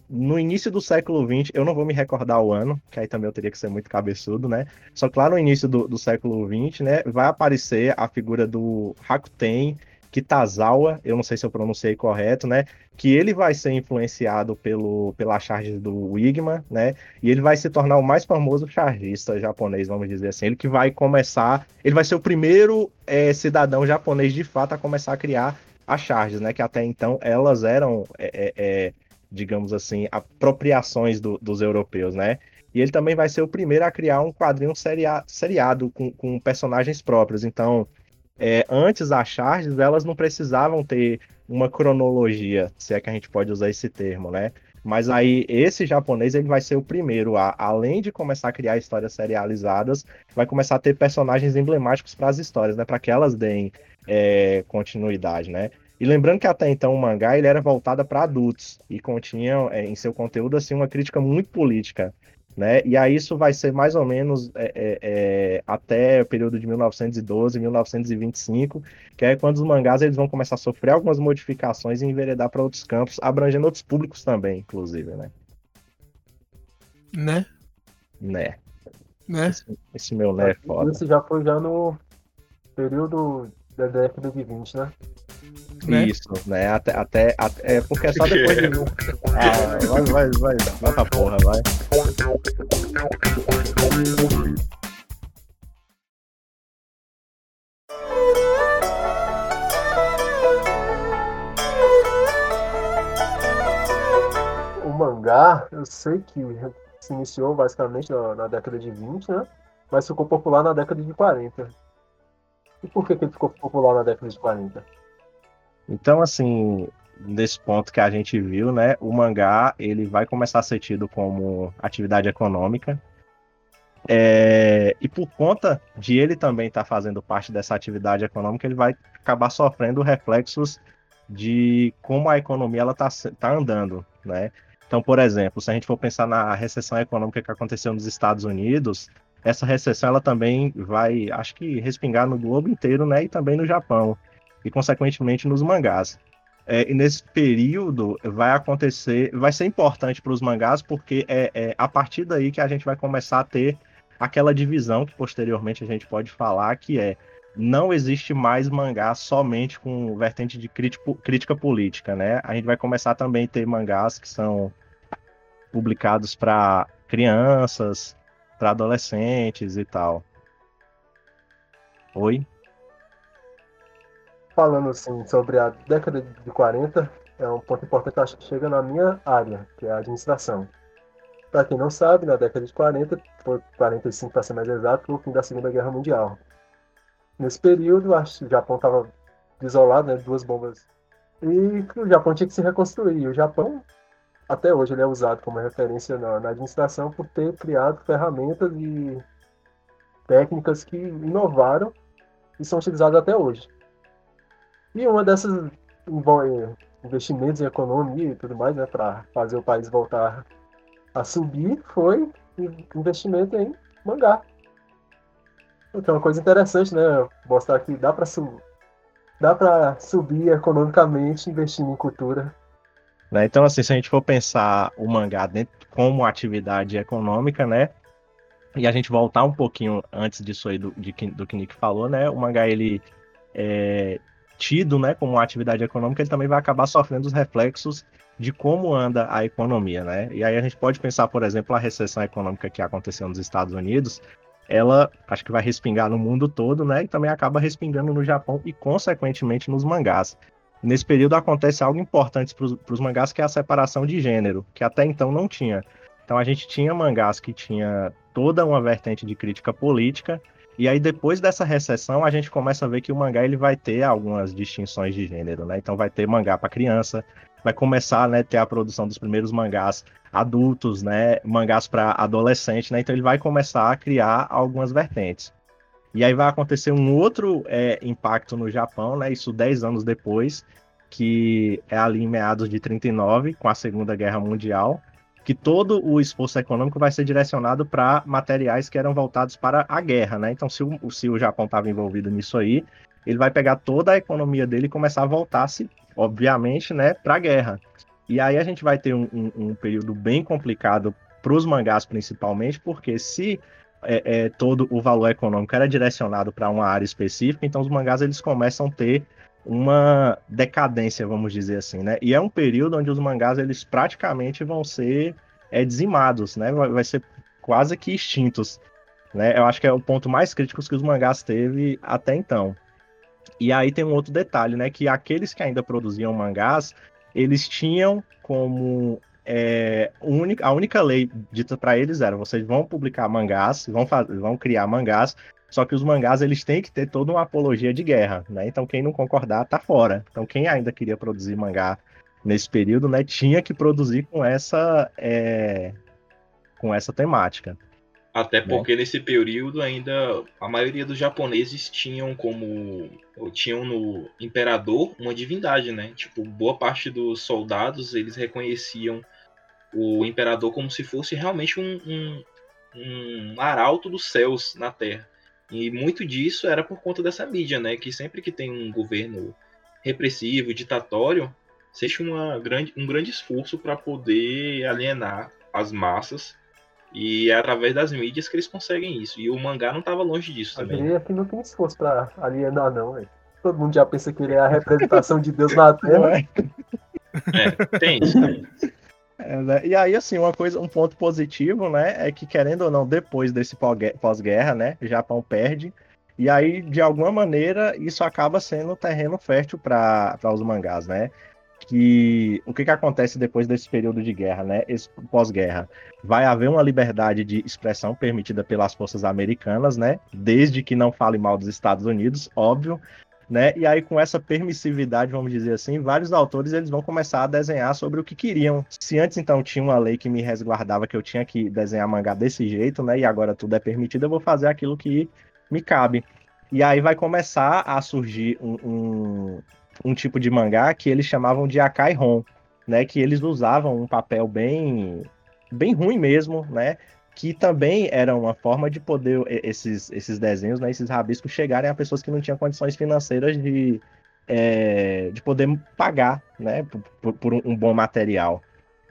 no início do século XX, eu não vou me recordar o ano, que aí também eu teria que ser muito cabeçudo, né? Só que lá no início do, do século XX, né, vai aparecer a figura do Rakuten Kitazawa, eu não sei se eu pronunciei correto, né? Que ele vai ser influenciado pelo, pela charge do Wigman, né? E ele vai se tornar o mais famoso chargista japonês, vamos dizer assim. Ele que vai começar, ele vai ser o primeiro é, cidadão japonês de fato a começar a criar as charges, né? Que até então elas eram, é, é, é, digamos assim, apropriações do, dos europeus, né? E ele também vai ser o primeiro a criar um quadrinho seria, seriado com, com personagens próprios. Então, é, antes as charges, elas não precisavam ter uma cronologia, se é que a gente pode usar esse termo, né? Mas aí esse japonês ele vai ser o primeiro a, além de começar a criar histórias serializadas, vai começar a ter personagens emblemáticos para as histórias, né? Para que elas deem é, continuidade, né? E lembrando que até então o mangá ele era voltado para adultos e continha é, em seu conteúdo assim uma crítica muito política, né? E aí isso vai ser mais ou menos é, é, é até o período de 1912, 1925, que é quando os mangás eles vão começar a sofrer algumas modificações e enveredar para outros campos, abrangendo outros públicos também, inclusive, né? Né? Né? Né? Esse, esse meu né é foda. Isso já foi já no período da década de 20, né? Né? Isso, né? Até, até, até é porque é só depois de. Ah, vai, vai, vai, vai pra porra, vai. O mangá, eu sei que se iniciou basicamente na, na década de 20, né? Mas ficou popular na década de 40. E por que, que ele ficou popular na década de 40? Então, assim, nesse ponto que a gente viu, né, o mangá ele vai começar a ser tido como atividade econômica. É, e por conta de ele também estar tá fazendo parte dessa atividade econômica, ele vai acabar sofrendo reflexos de como a economia ela está tá andando, né? Então, por exemplo, se a gente for pensar na recessão econômica que aconteceu nos Estados Unidos, essa recessão ela também vai, acho que, respingar no globo inteiro, né? E também no Japão e, consequentemente, nos mangás. É, e nesse período vai acontecer, vai ser importante para os mangás, porque é, é a partir daí que a gente vai começar a ter aquela divisão que posteriormente a gente pode falar, que é não existe mais mangá somente com vertente de crítico, crítica política, né? A gente vai começar também a ter mangás que são publicados para crianças, para adolescentes e tal. Oi? Falando assim sobre a década de 40, é um ponto importante que chega na minha área, que é a administração. Para quem não sabe, na década de 40, foi 45 para ser mais exato, foi o fim da Segunda Guerra Mundial. Nesse período, o Japão estava desolado, né, duas bombas. E o Japão tinha que se reconstruir. E o Japão até hoje ele é usado como referência na, na administração por ter criado ferramentas e técnicas que inovaram e são utilizadas até hoje. E uma dessas investimentos em economia e tudo mais, né, para fazer o país voltar a subir, foi investimento em mangá. Então, uma coisa interessante, né, mostrar que dá para su dá para subir economicamente investindo em cultura né? Então, assim, se a gente for pensar o mangá dentro, como atividade econômica, né? E a gente voltar um pouquinho antes disso aí do, de, do que Nick falou, né? O mangá, ele é tido né, como atividade econômica, ele também vai acabar sofrendo os reflexos de como anda a economia, né? E aí a gente pode pensar, por exemplo, a recessão econômica que aconteceu nos Estados Unidos, ela acho que vai respingar no mundo todo, né? E também acaba respingando no Japão e, consequentemente, nos mangás. Nesse período acontece algo importante para os mangás, que é a separação de gênero, que até então não tinha. Então a gente tinha mangás que tinha toda uma vertente de crítica política, e aí depois dessa recessão a gente começa a ver que o mangá ele vai ter algumas distinções de gênero, né? Então vai ter mangá para criança, vai começar, né, ter a produção dos primeiros mangás adultos, né, mangás para adolescente, né? Então ele vai começar a criar algumas vertentes. E aí vai acontecer um outro é, impacto no Japão, né? Isso 10 anos depois, que é ali em meados de 39, com a Segunda Guerra Mundial, que todo o esforço econômico vai ser direcionado para materiais que eram voltados para a guerra, né? Então, se o, se o Japão estava envolvido nisso aí, ele vai pegar toda a economia dele e começar a voltar-se, obviamente, né, para a guerra. E aí a gente vai ter um, um, um período bem complicado para os mangás, principalmente, porque se é, é, todo o valor econômico era direcionado para uma área específica, então os mangás eles começam a ter uma decadência, vamos dizer assim, né? E é um período onde os mangás eles praticamente vão ser é, dizimados, né? Vai, vai ser quase que extintos, né? Eu acho que é o ponto mais crítico que os mangás teve até então. E aí tem um outro detalhe, né? Que aqueles que ainda produziam mangás, eles tinham como é, a única lei dita para eles era: vocês vão publicar mangás, vão, fazer, vão criar mangás, só que os mangás eles têm que ter toda uma apologia de guerra, né? Então quem não concordar tá fora. Então quem ainda queria produzir mangá nesse período, né, tinha que produzir com essa é, com essa temática. Até porque nesse período ainda a maioria dos japoneses tinham como tinham no imperador uma divindade, né? Tipo, boa parte dos soldados eles reconheciam o imperador como se fosse realmente um, um, um arauto dos céus na Terra. E muito disso era por conta dessa mídia, né? Que sempre que tem um governo repressivo, ditatório, seja uma grande, um grande esforço para poder alienar as massas. E é através das mídias que eles conseguem isso. E o mangá não estava longe disso também. diria que não tem esforço pra alienar, não, velho. Todo mundo já pensa que ele é a representação de Deus na Terra. É, tem isso. Tem. É, né? E aí, assim, uma coisa, um ponto positivo, né, é que querendo ou não, depois desse pós- pós-guerra, né, Japão perde. E aí, de alguma maneira, isso acaba sendo terreno fértil para os mangás, né? Que o que, que acontece depois desse período de guerra, né? Esse pós-guerra, vai haver uma liberdade de expressão permitida pelas forças americanas, né? Desde que não fale mal dos Estados Unidos, óbvio, né? E aí com essa permissividade, vamos dizer assim, vários autores eles vão começar a desenhar sobre o que queriam. Se antes então tinha uma lei que me resguardava que eu tinha que desenhar mangá desse jeito, né? E agora tudo é permitido, eu vou fazer aquilo que me cabe. E aí vai começar a surgir um, um, um tipo de mangá que eles chamavam de Akai Hon, né? Que eles usavam um papel bem bem ruim mesmo, né? Que também era uma forma de poder esses, esses desenhos, né? Esses rabiscos chegarem a pessoas que não tinham condições financeiras de, é, de poder pagar, né? Por, por- um, um bom material.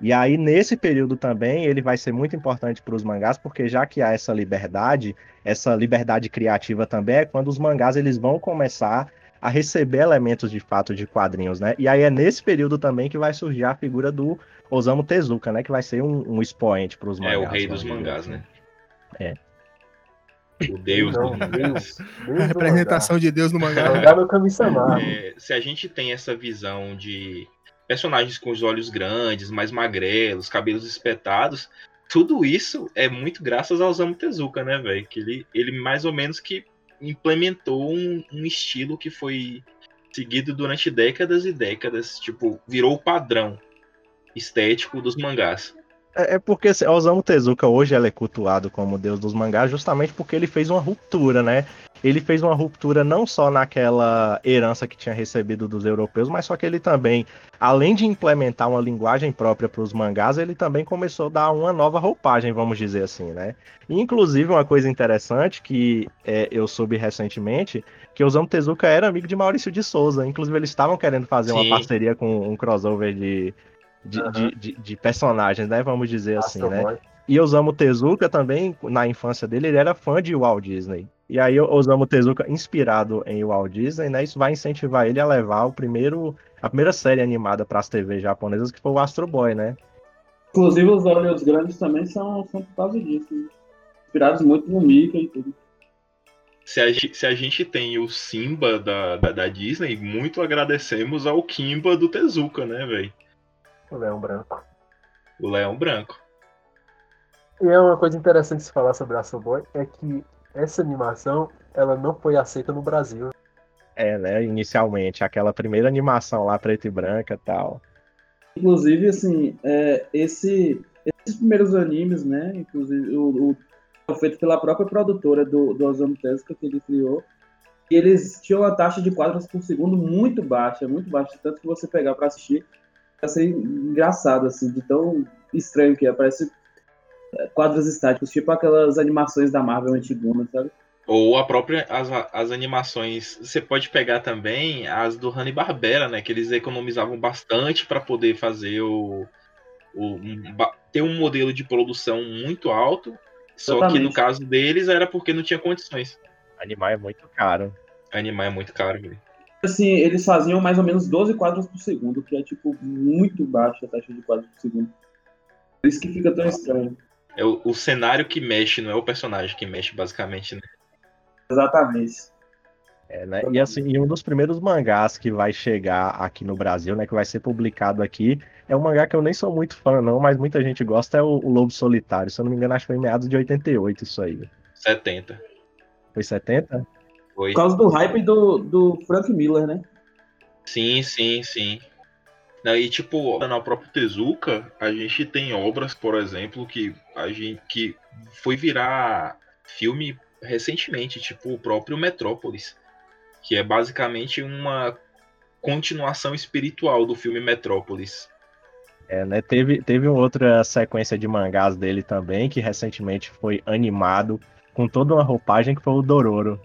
E aí, nesse período também, ele vai ser muito importante para os mangás, porque já que há essa liberdade, essa liberdade criativa também é quando os mangás eles vão começar a receber elementos de fato de quadrinhos, né? E aí é nesse período também que vai surgir a figura do Osamu Tezuka, né? Que vai ser um, um expoente para os mangás. É o rei dos mangás, né? É. O deus Não, mangás. Deus. Deus A do representação de Deus no mangá. mangá. Mangá no Kami-sama. É, se a gente tem essa visão de personagens com os olhos grandes, mais magrelos, cabelos espetados, tudo isso é muito graças ao Osamu Tezuka, né, velho? Que ele, ele mais ou menos que implementou um, um estilo que foi seguido durante décadas e décadas, tipo, virou o padrão estético dos mangás. É, é porque assim, Osamu Tezuka hoje é cultuado como deus dos mangás justamente porque ele fez uma ruptura, né? Ele fez uma ruptura não só naquela herança que tinha recebido dos europeus, mas só que ele também, além de implementar uma linguagem própria para os mangás, ele também começou a dar uma nova roupagem, vamos dizer assim, né? Inclusive, uma coisa interessante que é, eu soube recentemente, que Osamu Tezuka era amigo de Maurício de Souza. Inclusive, eles estavam querendo fazer Sim. uma parceria com um crossover de, de, Aham. de, de- de personagens, né? Vamos dizer assim, né? E Osamu Tezuka também, na infância dele, ele era fã de Walt Disney. E aí Osamu Tezuka, inspirado em Walt Disney, né? Isso vai incentivar ele a levar o primeiro, a primeira série animada para as TVs japonesas, que foi o Astro Boy, né? Inclusive, os olhos grandes também são, são por causa disso. né? Inspirados muito no Mickey e tudo. Se a, gente- se a gente tem o Simba da, da, da Disney, muito agradecemos ao Kimba do Tezuka, né, velho? O Leão Branco. O Leão Branco. E é uma coisa interessante se falar sobre Astro Boy é que essa animação ela não foi aceita no Brasil. É, né? Inicialmente, aquela primeira animação lá, preta e branca e tal. Inclusive, assim, é, esse, esses primeiros animes, né? Inclusive, o, o foi feito pela própria produtora do, do Osamu Tezuka que ele criou. E eles tinham uma taxa de quadros por segundo muito baixa, muito baixa. Tanto que você pegar pra assistir, ser engraçado, assim, de tão estranho que é. Parece é, quadros estáticos, tipo aquelas animações da Marvel antigona, sabe? Ou a própria as, as animações, você pode pegar também as do Hanna-Barbera, né, que eles economizavam bastante para poder fazer o, o um, ter um modelo de produção muito alto, só que no caso deles era porque não tinha condições. Animar é muito caro. Animar é muito caro, velho. Assim, eles faziam mais ou menos 12 quadros por segundo, que é, tipo, muito baixa a taxa de quadros por segundo. Por isso que fica tão estranho. É o, o cenário que mexe, não é o personagem que mexe, basicamente, né? Exatamente. É, né? E assim, e um dos primeiros mangás que vai chegar aqui no Brasil, né? Que vai ser publicado aqui, é um mangá que eu nem sou muito fã, não, mas muita gente gosta, é o, o Lobo Solitário. Se eu não me engano, acho que foi em meados de 88 isso aí. 70. Foi 70? Foi. Por causa do hype do, do Frank Miller, né? Sim, sim, sim. Aí, tipo, na própria Tezuka, a gente tem obras, por exemplo, que a gente que foi virar filme recentemente, tipo o próprio Metrópolis, que é basicamente uma continuação espiritual do filme Metrópolis. É, né? Teve, teve outra sequência de mangás dele também, que recentemente foi animado com toda uma roupagem que foi o Dororo.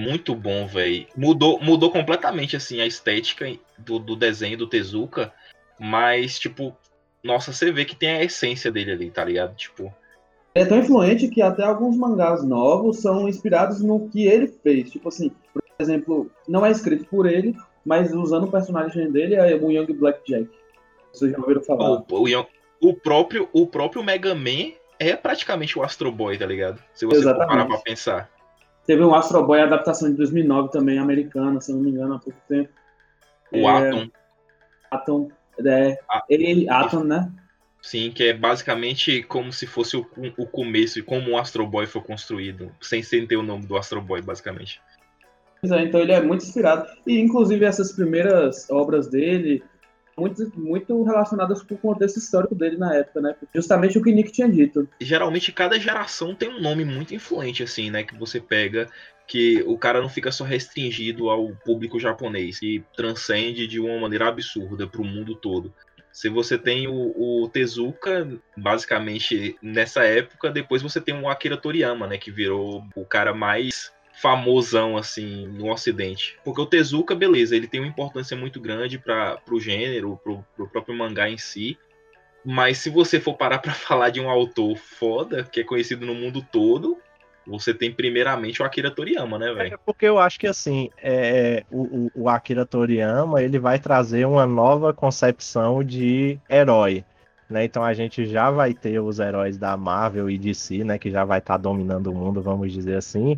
Muito bom, velho. Mudou, mudou completamente assim a estética do, do desenho do Tezuka, mas tipo, nossa, você vê que tem a essência dele ali, tá ligado? Tipo, é tão influente que até alguns mangás novos são inspirados no que ele fez. Tipo assim, por exemplo, não é escrito por ele, mas usando o personagem dele é o Young Blackjack. Vocês já ouviram falar? o, o, o próprio o próprio Mega Man é praticamente o Astro Boy, tá ligado? Se você Exatamente. parar pra pensar. Teve um Astro Boy adaptação de 2009 também, americana, se não me engano, há pouco tempo. O É. Atom, Atom, é, ele, Atom, né? sim, que é basicamente como se fosse o, o começo e como o Astro Boy foi construído, sem, sem ter o nome do Astro Boy, basicamente. Pois é, então ele é muito inspirado. E inclusive essas primeiras obras dele, muito, muito relacionadas com o contexto histórico dele na época, né? Justamente o que Nick tinha dito. geralmente cada geração tem um nome muito influente, assim, né? Que você pega, que o cara não fica só restringido ao público japonês, que transcende de uma maneira absurda para o mundo todo. Se você tem o, o Tezuka, basicamente nessa época, depois você tem o Akira Toriyama, né? Que virou o cara mais famosão assim no ocidente. Porque o Tezuka, beleza, ele tem uma importância muito grande para o gênero, pro, pro próprio mangá em si. Mas se você for parar pra falar de um autor foda, que é conhecido no mundo todo, você tem primeiramente o Akira Toriyama, né, É velho? porque eu acho que assim, é, o, o- o Akira Toriyama ele vai trazer uma nova concepção de herói. Né? Então a gente já vai ter os heróis da Marvel e DC, né? Que já vai estar dominando o mundo, vamos dizer assim.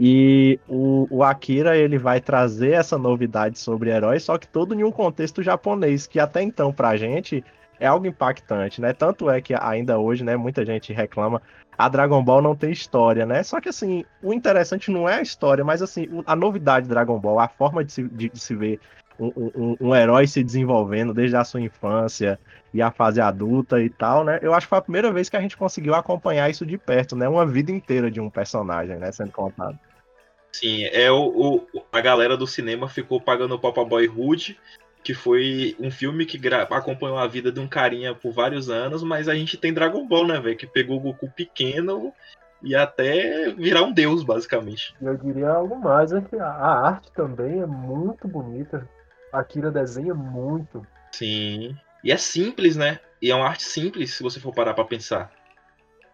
E o, o Akira ele vai trazer essa novidade sobre heróis, só que todo em um contexto japonês, que até então pra gente é algo impactante, né? Tanto é que ainda hoje, né, muita gente reclama a Dragon Ball não tem história, né? Só que assim, o interessante não é a história, mas assim, a novidade de Dragon Ball, a forma de se, de- de se ver um, um- um herói se desenvolvendo desde a sua infância e a fase adulta e tal, né? Eu acho que foi a primeira vez que a gente conseguiu acompanhar isso de perto, né? Uma vida inteira de um personagem, né? Sendo contado. Sim, é o, o- a galera do cinema ficou pagando o Papa Boyhood, que foi um filme que gra- acompanhou a vida de um carinha por vários anos, mas a gente tem Dragon Ball, né, velho? Que pegou o Goku pequeno e até virar um deus, basicamente. E eu diria algo mais, é que a- arte também é muito bonita. A Akira desenha muito. Sim. E é simples, né? E é uma arte simples, se você for parar pra pensar.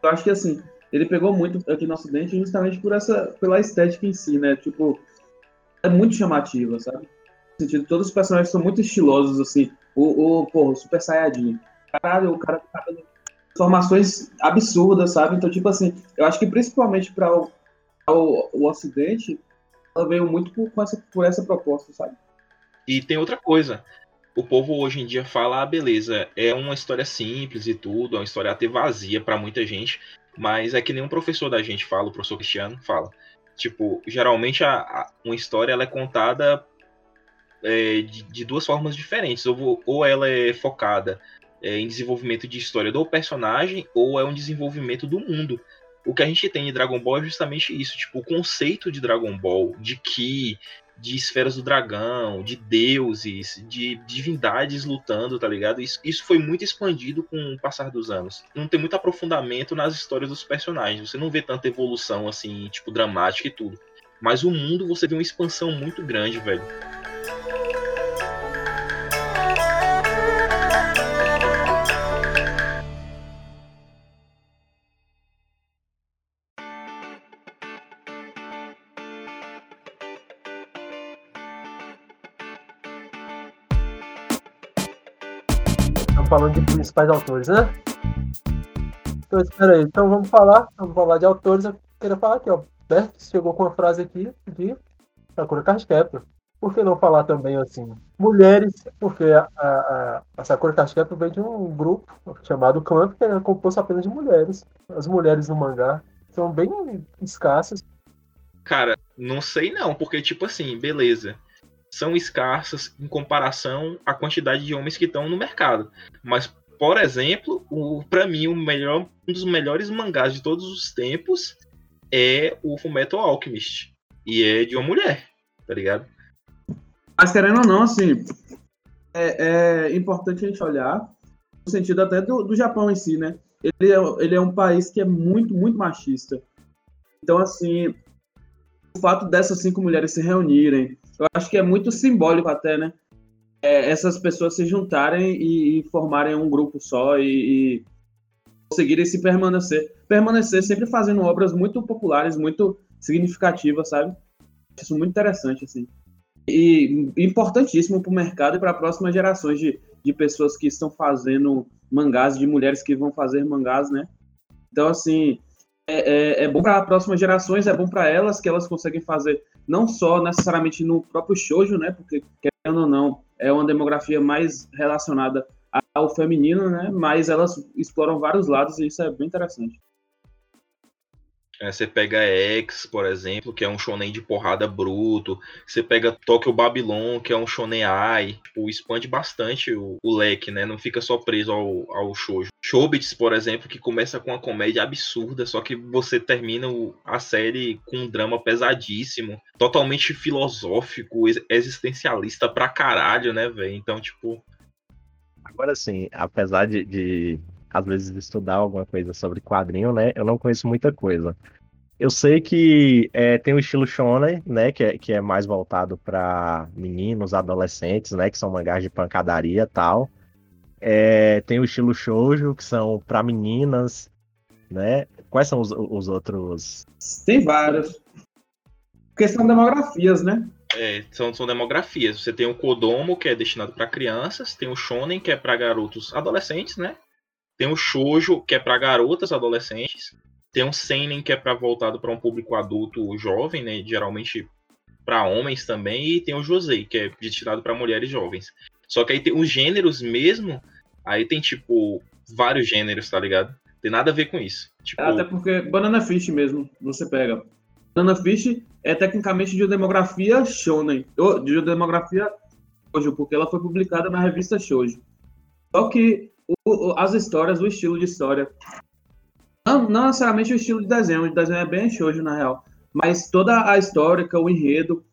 Eu acho que assim, ele pegou muito aqui no Ocidente justamente por essa, pela estética em si, né? Tipo, é muito chamativa, sabe? No sentido, todos os personagens são muito estilosos, assim. O, o, porra, o Super Saiyajin. Caralho, o cara tá dando informações absurdas, sabe? Então, tipo assim, eu acho que principalmente para o, o, o Ocidente, ela veio muito por, essa, por essa proposta, sabe? E tem outra coisa. O povo hoje em dia fala, ah, beleza, é uma história simples e tudo, é uma história até vazia pra muita gente, mas é que nem um professor da gente fala, o professor Cristiano fala. Tipo, geralmente a, a- uma história ela é contada é, de, de duas formas diferentes. Ou, ou ela é focada é, em desenvolvimento de história do personagem, ou é um desenvolvimento do mundo. O que a gente tem em Dragon Ball é justamente isso, tipo, o conceito de Dragon Ball, de Ki, de esferas do dragão, de deuses, de divindades lutando, tá ligado? Isso, isso foi muito expandido com o passar dos anos. Não tem muito aprofundamento nas histórias dos personagens. Você não vê tanta evolução assim, tipo, dramática e tudo. Mas o mundo você vê uma expansão muito grande, velho. Falando de principais autores, né? Então, espera aí. Então, vamos falar. Vamos falar de autores. Eu queria falar aqui, ó. Bert chegou com uma frase aqui de Sakura Card. Por que não falar também, assim, mulheres? Porque a, a, a Sakura Card vem de um grupo chamado Clamp, que é composto apenas de mulheres. As mulheres no mangá são bem escassas. Cara, não sei não, porque tipo assim, beleza. São escassas em comparação à quantidade de homens que estão no mercado. Mas, por exemplo, para mim, o melhor, um dos melhores mangás de todos os tempos é o Fullmetal Alchemist. E é de uma mulher, tá ligado? Mas querendo ou não, assim, é, é importante a gente olhar no sentido até do, do Japão em si, né? Ele é, ele é um país que é muito, muito machista. Então, assim, o fato dessas cinco mulheres se reunirem, eu acho que é muito simbólico até, né? É, essas pessoas se juntarem e, e, formarem um grupo só e, e conseguirem se permanecer. Permanecer sempre fazendo obras muito populares, muito significativas, sabe? Isso muito interessante, assim. E importantíssimo para o mercado e para próximas gerações de, de pessoas que estão fazendo mangás, de mulheres que vão fazer mangás, né? Então, assim, é, é, é bom para próximas gerações, é bom para elas que elas conseguem fazer não só necessariamente no próprio shoujo, né? Porque querendo ou não, é uma demografia mais relacionada ao feminino, né? Mas elas exploram vários lados e isso é bem interessante. É, você pega X, por exemplo, que é um shonen de porrada bruto. Você pega Tokyo Babylon, que é um shonen ai. Tipo, expande bastante o, o, leque, né? Não fica só preso ao, ao shoujo. Shobits, por exemplo, que começa com uma comédia absurda, só que você termina a série com um drama pesadíssimo, totalmente filosófico, existencialista pra caralho, né, velho? Então, tipo... Agora sim, apesar de, de às vezes estudar alguma coisa sobre quadrinho, né? Eu não conheço muita coisa. Eu sei que é, tem o estilo shonen, né, que é, que é mais voltado para meninos, adolescentes, né, que são mangás de pancadaria tal. É, tem o estilo shoujo, que são para meninas, né? Quais são os, os outros? Tem vários. Porque são demografias, né? É, são, são demografias. Você tem o Kodomo, que é destinado para crianças, tem o Shonen, que é para garotos adolescentes, né? Tem o shoujo, que é para garotas adolescentes. Tem o seinen, que é voltado para um público adulto jovem, né, geralmente para homens também, e tem o josei, que é destinado para mulheres jovens. Só que aí tem os gêneros mesmo, aí tem tipo vários gêneros, tá ligado? Tem nada a ver com isso. Tipo... Até porque Banana Fish mesmo, você pega. Banana Fish é tecnicamente de demografia shonen, de demografia shoujo, porque ela foi publicada na revista Shoujo. Só que o, as histórias, o estilo de história. Não, não, necessariamente o estilo de desenho, o desenho é bem shoujo, na real. Mas toda a história, o enredo,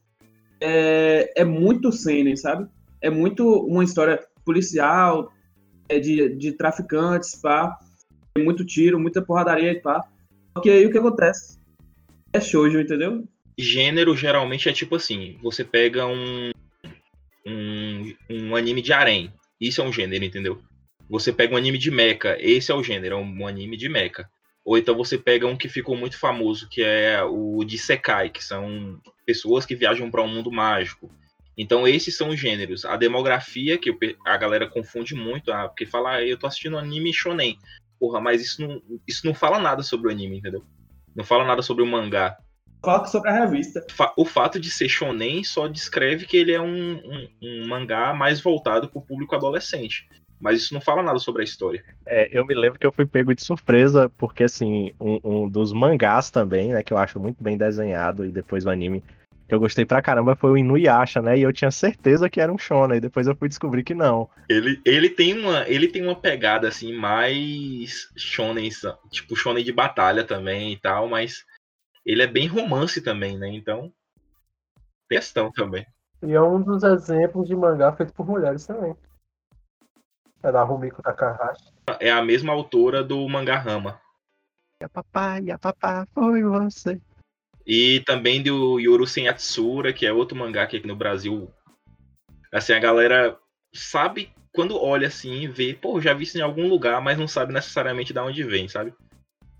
é, é muito seinen, sabe? É muito uma história policial, é de, de traficantes, pá. Tem muito tiro, muita porradaria pá. Só que aí o que acontece? É shoujo, entendeu? Gênero geralmente é tipo assim, você pega um, um, um anime de harém. Isso é um gênero, entendeu? Você pega um anime de mecha, esse é o gênero, é um anime de mecha. Ou então você pega um que ficou muito famoso, que é o de Sekai, que são pessoas que viajam para um mundo mágico. Então esses são os gêneros. A demografia, que a galera confunde muito, ah, porque fala, ah, eu tô assistindo anime shonen. Porra, mas isso não, isso não fala nada sobre o anime, entendeu? Não fala nada sobre o mangá. Fala sobre a revista. O fato de ser shonen só descreve que ele é um, um, um mangá mais voltado para o público adolescente mas isso não fala nada sobre a história. É, eu me lembro que eu fui pego de surpresa, porque assim, um, um, dos mangás também, né, que eu acho muito bem desenhado, e depois o anime, que eu gostei pra caramba, foi o Inuyasha, né, e eu tinha certeza que era um shonen, e depois eu fui descobrir que não. Ele, ele, tem, uma, ele tem uma pegada, assim, mais shonen, tipo shonen de batalha também e tal, mas ele é bem romance também, né, então, questão também. E é um dos exemplos de mangá feito por mulheres também. É da Rumiko Takahashi. É a mesma autora do mangá Rama. E a papai, a papá, foi você. E também do Yoru Senyatsura, que é outro mangá que aqui no Brasil. Assim, a galera sabe quando olha assim e vê, pô, já vi isso em algum lugar, mas não sabe necessariamente de onde vem, sabe?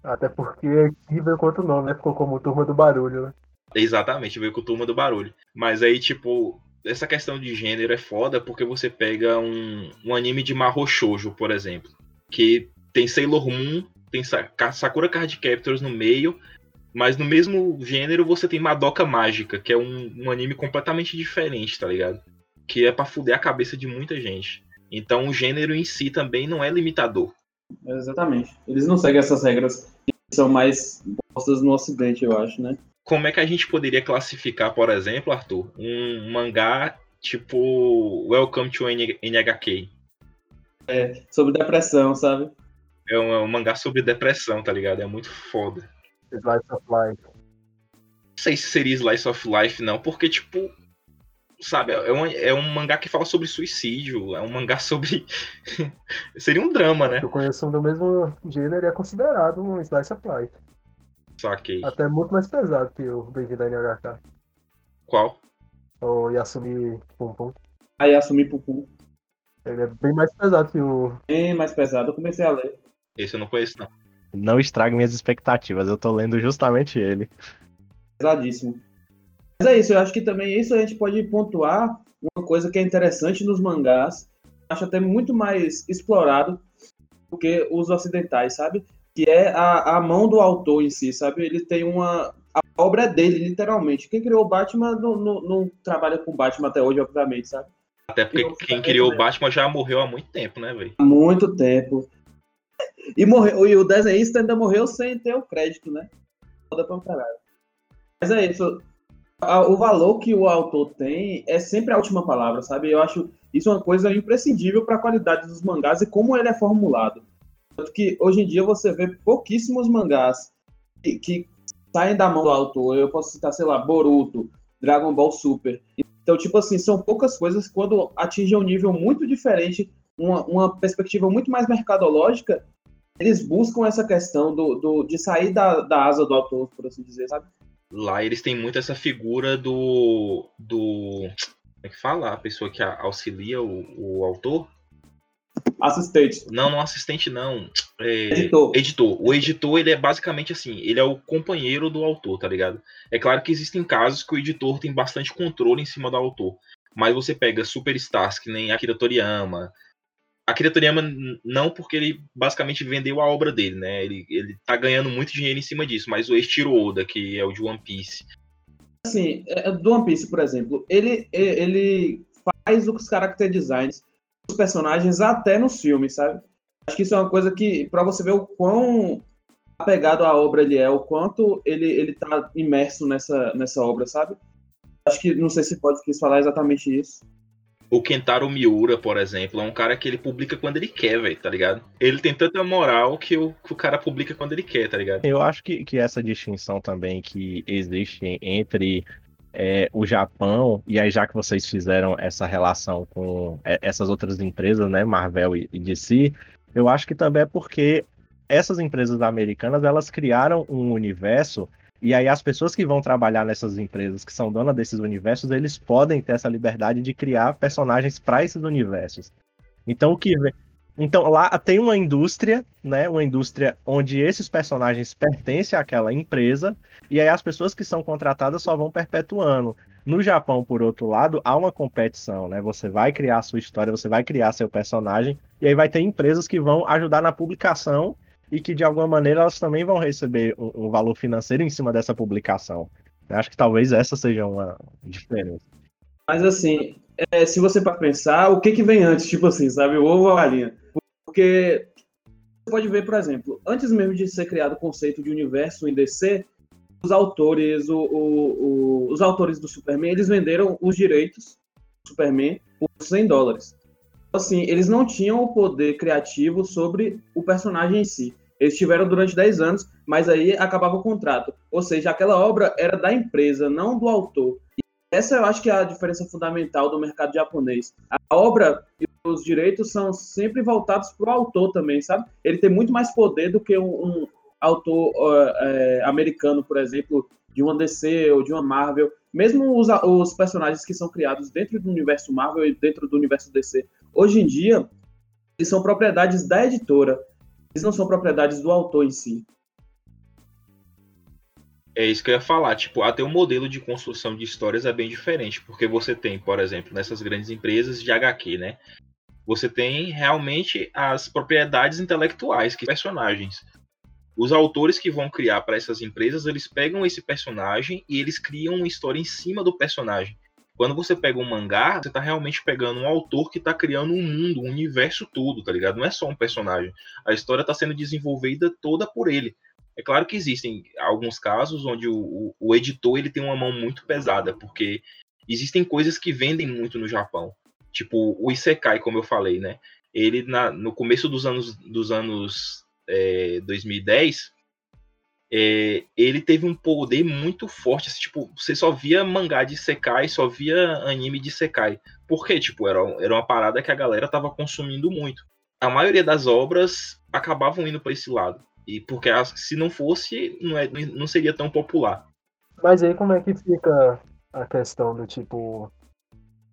Até porque aqui veio com outro nome, né? Ficou como Turma do Barulho, né? Exatamente, veio com Turma do Barulho. Mas aí, tipo, essa questão de gênero é foda porque você pega um, um anime de Mahou Shoujo, por exemplo, que tem Sailor Moon, tem Sakura Card Captors no meio, mas no mesmo gênero você tem Madoka Mágica, que é um, um anime completamente diferente, tá ligado? Que é pra fuder a cabeça de muita gente. Então o gênero em si também não é limitador. Exatamente. Eles não seguem essas regras que são mais postas no ocidente, eu acho, né? Como é que a gente poderia classificar, por exemplo, Arthur, um mangá Tipo, Welcome to NHK. É, sobre depressão, sabe? É um, é um mangá sobre depressão, tá ligado? É muito foda. Slice of Life. Não sei se seria Slice of Life, não, porque, tipo, sabe, é um, é um mangá que fala sobre suicídio, é um mangá sobre. seria um drama, né? Eu conheço um do mesmo gênero e é considerado um Slice of Life. Saquei. Até muito mais pesado que o Bem-vindo NHK. Qual? O Yasumi Pum Pum. Aí assumi Pupum. Ele é bem mais pesado que o. Bem mais pesado. Eu comecei a ler. Esse eu não conheço, não. Não estrague minhas expectativas, eu tô lendo justamente ele. Pesadíssimo. Mas é isso, eu acho que também isso a gente pode pontuar uma coisa que é interessante nos mangás. Acho até muito mais explorado do que os ocidentais, sabe? Que é a, a mão do autor em si, sabe? Ele tem uma. A obra é dele, literalmente. Quem criou o Batman não, não, não trabalha com o Batman até hoje, obviamente, sabe? Até porque Eu- quem criou o Batman já morreu há muito tempo, né, velho? Há muito tempo. E, morreu, e o desenhista ainda morreu sem ter o crédito, né? Foda pra um caralho. Mas é isso. O valor que o autor tem é sempre a última palavra, sabe? Eu acho isso uma coisa imprescindível para a qualidade dos mangás e como ele é formulado. Tanto que hoje em dia você vê pouquíssimos mangás que, que saem da mão do autor. Eu posso citar, sei lá, Boruto, Dragon Ball Super. Então, tipo assim, são poucas coisas quando atingem um nível muito diferente, uma, uma perspectiva muito mais mercadológica, eles buscam essa questão do, do, de sair da, da asa do autor, por assim dizer, sabe? Lá eles têm muito essa figura do. do. Como é que fala? A pessoa que auxilia o, o autor? Assistente, Não, não assistente, não. É, editor. editor. O editor, ele é basicamente assim, ele é o companheiro do autor, tá ligado? É claro que existem casos que o editor tem bastante controle em cima do autor. Mas você pega superstars que nem Akira Toriyama. Akira Toriyama não porque ele basicamente vendeu a obra dele, né? Ele, ele tá ganhando muito dinheiro em cima disso. Mas o Eiichiro Oda, que é o de One Piece, Assim, é, do One Piece, por exemplo, ele, é, ele faz os character designs dos personagens até nos filmes, sabe? Acho que isso é uma coisa que, pra você ver o quão apegado à obra ele é, o quanto ele, ele tá imerso nessa, nessa obra, sabe? Acho que, não sei se pode quis falar exatamente isso. O Kentaro Miura, por exemplo, é um cara que ele publica quando ele quer, velho, tá ligado? Ele tem tanta moral que o, que o cara publica quando ele quer, tá ligado? Eu acho que, que essa distinção também que existe entre é, o Japão, e aí já que vocês fizeram essa relação com é, essas outras empresas, né, Marvel e, e DC, eu acho que também é porque essas empresas americanas, elas criaram um universo e aí as pessoas que vão trabalhar nessas empresas, que são donas desses universos, eles podem ter essa liberdade de criar personagens para esses universos. Então o que vem- então lá tem uma indústria, né, uma indústria onde esses personagens pertencem àquela empresa e aí as pessoas que são contratadas só vão perpetuando. No Japão, por outro lado, há uma competição, né? Você vai criar a sua história, você vai criar seu personagem e aí vai ter empresas que vão ajudar na publicação e que de alguma maneira elas também vão receber um, valor financeiro em cima dessa publicação. Eu acho que talvez essa seja uma diferença. Mas assim, é, se você para pensar, o que que vem antes, tipo assim, sabe, o ovo ou a galinha? Porque você pode ver, por exemplo, antes mesmo de ser criado o conceito de universo em DC, os autores, o, o- o- os autores do Superman, eles venderam os direitos do Superman por 100 dólares. Assim, eles não tinham o poder criativo sobre o personagem em si. Eles tiveram durante 10 anos, mas aí acabava o contrato. Ou seja, aquela obra era da empresa, não do autor. Essa eu acho que é a diferença fundamental do mercado japonês. A obra e os direitos são sempre voltados para o autor também, sabe? Ele tem muito mais poder do que um, um autor uh, americano, por exemplo, de uma DC ou de uma Marvel. Mesmo os, os personagens que são criados dentro do universo Marvel e dentro do universo DC, hoje em dia, eles são propriedades da editora. Eles não são propriedades do autor em si. É isso que eu ia falar, tipo, até o modelo de construção de histórias é bem diferente, porque você tem, por exemplo, nessas grandes empresas de HQ, né? Você tem realmente as propriedades intelectuais que personagens. Os autores que vão criar para essas empresas, eles pegam esse personagem e eles criam uma história em cima do personagem. Quando você pega um mangá, você tá realmente pegando um autor que tá criando um mundo, um universo todo, tá ligado? Não é só um personagem. A história tá sendo desenvolvida toda por ele. É claro que existem alguns casos onde o, o, o editor ele tem uma mão muito pesada, porque existem coisas que vendem muito no Japão. Tipo, o Isekai, como eu falei, né? Ele, na, no começo dos anos, dos anos é, 2010, é, ele teve um poder muito forte. Assim, tipo, você só via mangá de Isekai, só via anime de Isekai. Porque, tipo, era, era uma parada que a galera tava consumindo muito. A maioria das obras acabavam indo para esse lado. E porque se não fosse, não, é, não seria tão popular. Mas aí como é que fica a questão do tipo.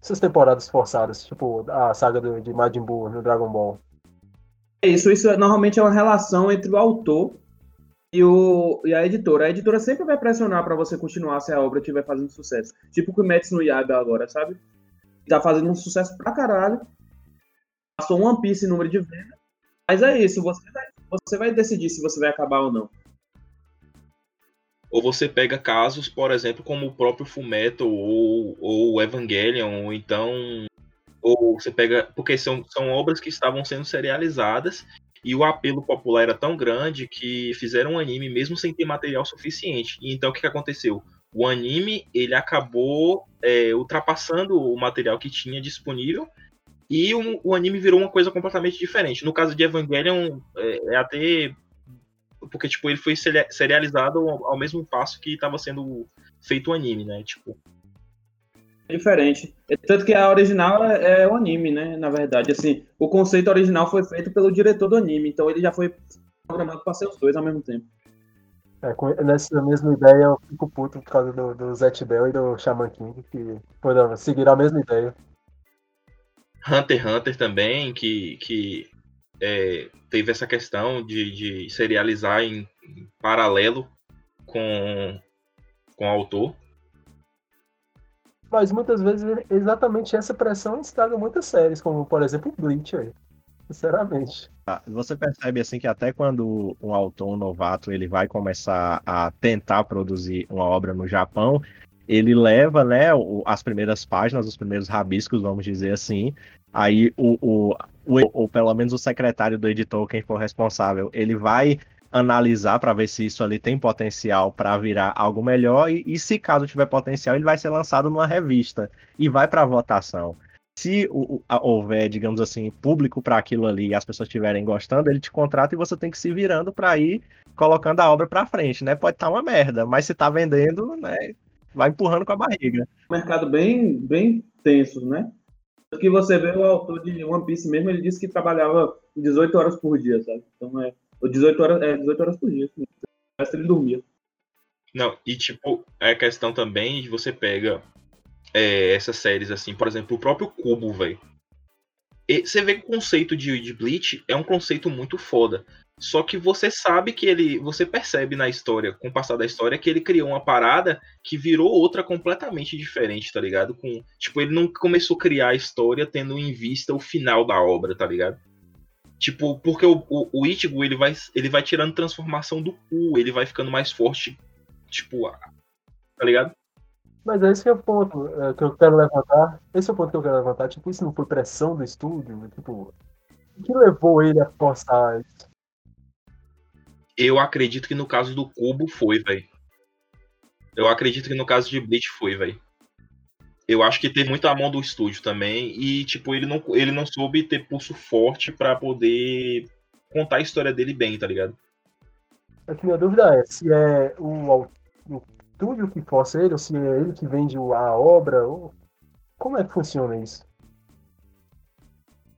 Essas temporadas forçadas, tipo a saga do, de Majin Buu no Dragon Ball. É isso, isso normalmente é uma relação entre o autor e, o, e a editora. A editora sempre vai pressionar para você continuar se a obra estiver fazendo sucesso. Tipo o Kimetsu no Yaiba agora, sabe? Tá fazendo um sucesso pra caralho. Passou One Piece em número de venda. Mas é isso, você vai, você vai decidir se você vai acabar ou não. Ou você pega casos, por exemplo, como o próprio Fullmetal ou, ou Evangelion, ou então. Ou você pega. Porque são, são obras que estavam sendo serializadas e o apelo popular era tão grande que fizeram um anime mesmo sem ter material suficiente. E então o que, que aconteceu? O anime ele acabou é, ultrapassando o material que tinha disponível e o, o, anime virou uma coisa completamente diferente. No caso de Evangelion, é, é até porque, tipo, ele foi serializado ao, ao mesmo passo que estava sendo feito o anime, né? Tipo. É diferente. Tanto que a original é, é, o anime, né? Na verdade, assim, o conceito original foi feito pelo diretor do anime, então ele já foi programado para ser os dois ao mesmo tempo. É, com, nessa mesma ideia eu fico puto por causa do, do Zet Bell e do Shaman King, que foram, seguiram a mesma ideia. Hunter x Hunter também, que, que é, teve essa questão de, de serializar em, em, paralelo com, com o autor. Mas muitas vezes exatamente essa pressão estraga muitas séries, como por exemplo Bleach aí. Sinceramente. Ah, você percebe assim que até quando um autor um novato ele vai começar a tentar produzir uma obra no Japão, ele leva né, as primeiras páginas, os primeiros rabiscos, vamos dizer assim. Aí o, o, o, ou pelo menos o secretário do editor, quem for responsável, ele vai analisar para ver se isso ali tem potencial para virar algo melhor e, e, se caso tiver potencial, ele vai ser lançado numa revista e vai para votação. Se houver, digamos assim, público para aquilo ali e as pessoas estiverem gostando, ele te contrata e você tem que se virando para ir colocando a obra para frente, né? Pode estar tá uma merda, mas se tá vendendo, né, vai empurrando com a barriga. Mercado bem bem tenso, né? Que você vê o autor de One Piece mesmo, ele disse que trabalhava 18 horas por dia, sabe? Então é. 18 horas, é 18 horas por dia. Assim. Ele dormia. Não, e tipo, é questão também de você pega é, essas séries assim, por exemplo, o próprio Cubo, velho. Você vê que o conceito de, de Bleach é um conceito muito foda. Só que você sabe que ele. Você percebe na história, com o passar da história, que ele criou uma parada que virou outra completamente diferente, tá ligado? Com, tipo, ele não começou a criar a história tendo em vista o final da obra, tá ligado? Tipo, porque o, o, o Ichigo, ele vai, ele vai tirando transformação do cu, ele vai ficando mais forte, tipo, tá ligado? Mas esse é o ponto é, que eu quero levantar. Esse é o ponto que eu quero levantar. Tipo, isso não foi pressão do estúdio? Tipo, o que levou ele a forçar isso? Eu acredito que no caso do Cubo foi, velho. Eu acredito que no caso de Bleach foi, velho. Eu acho que teve muita mão do estúdio também. E, tipo, ele não, ele não soube ter pulso forte para poder contar a história dele bem, tá ligado? A minha dúvida é se é o, o estúdio que força ele, ou se é ele que vende a obra, ou como é que funciona isso?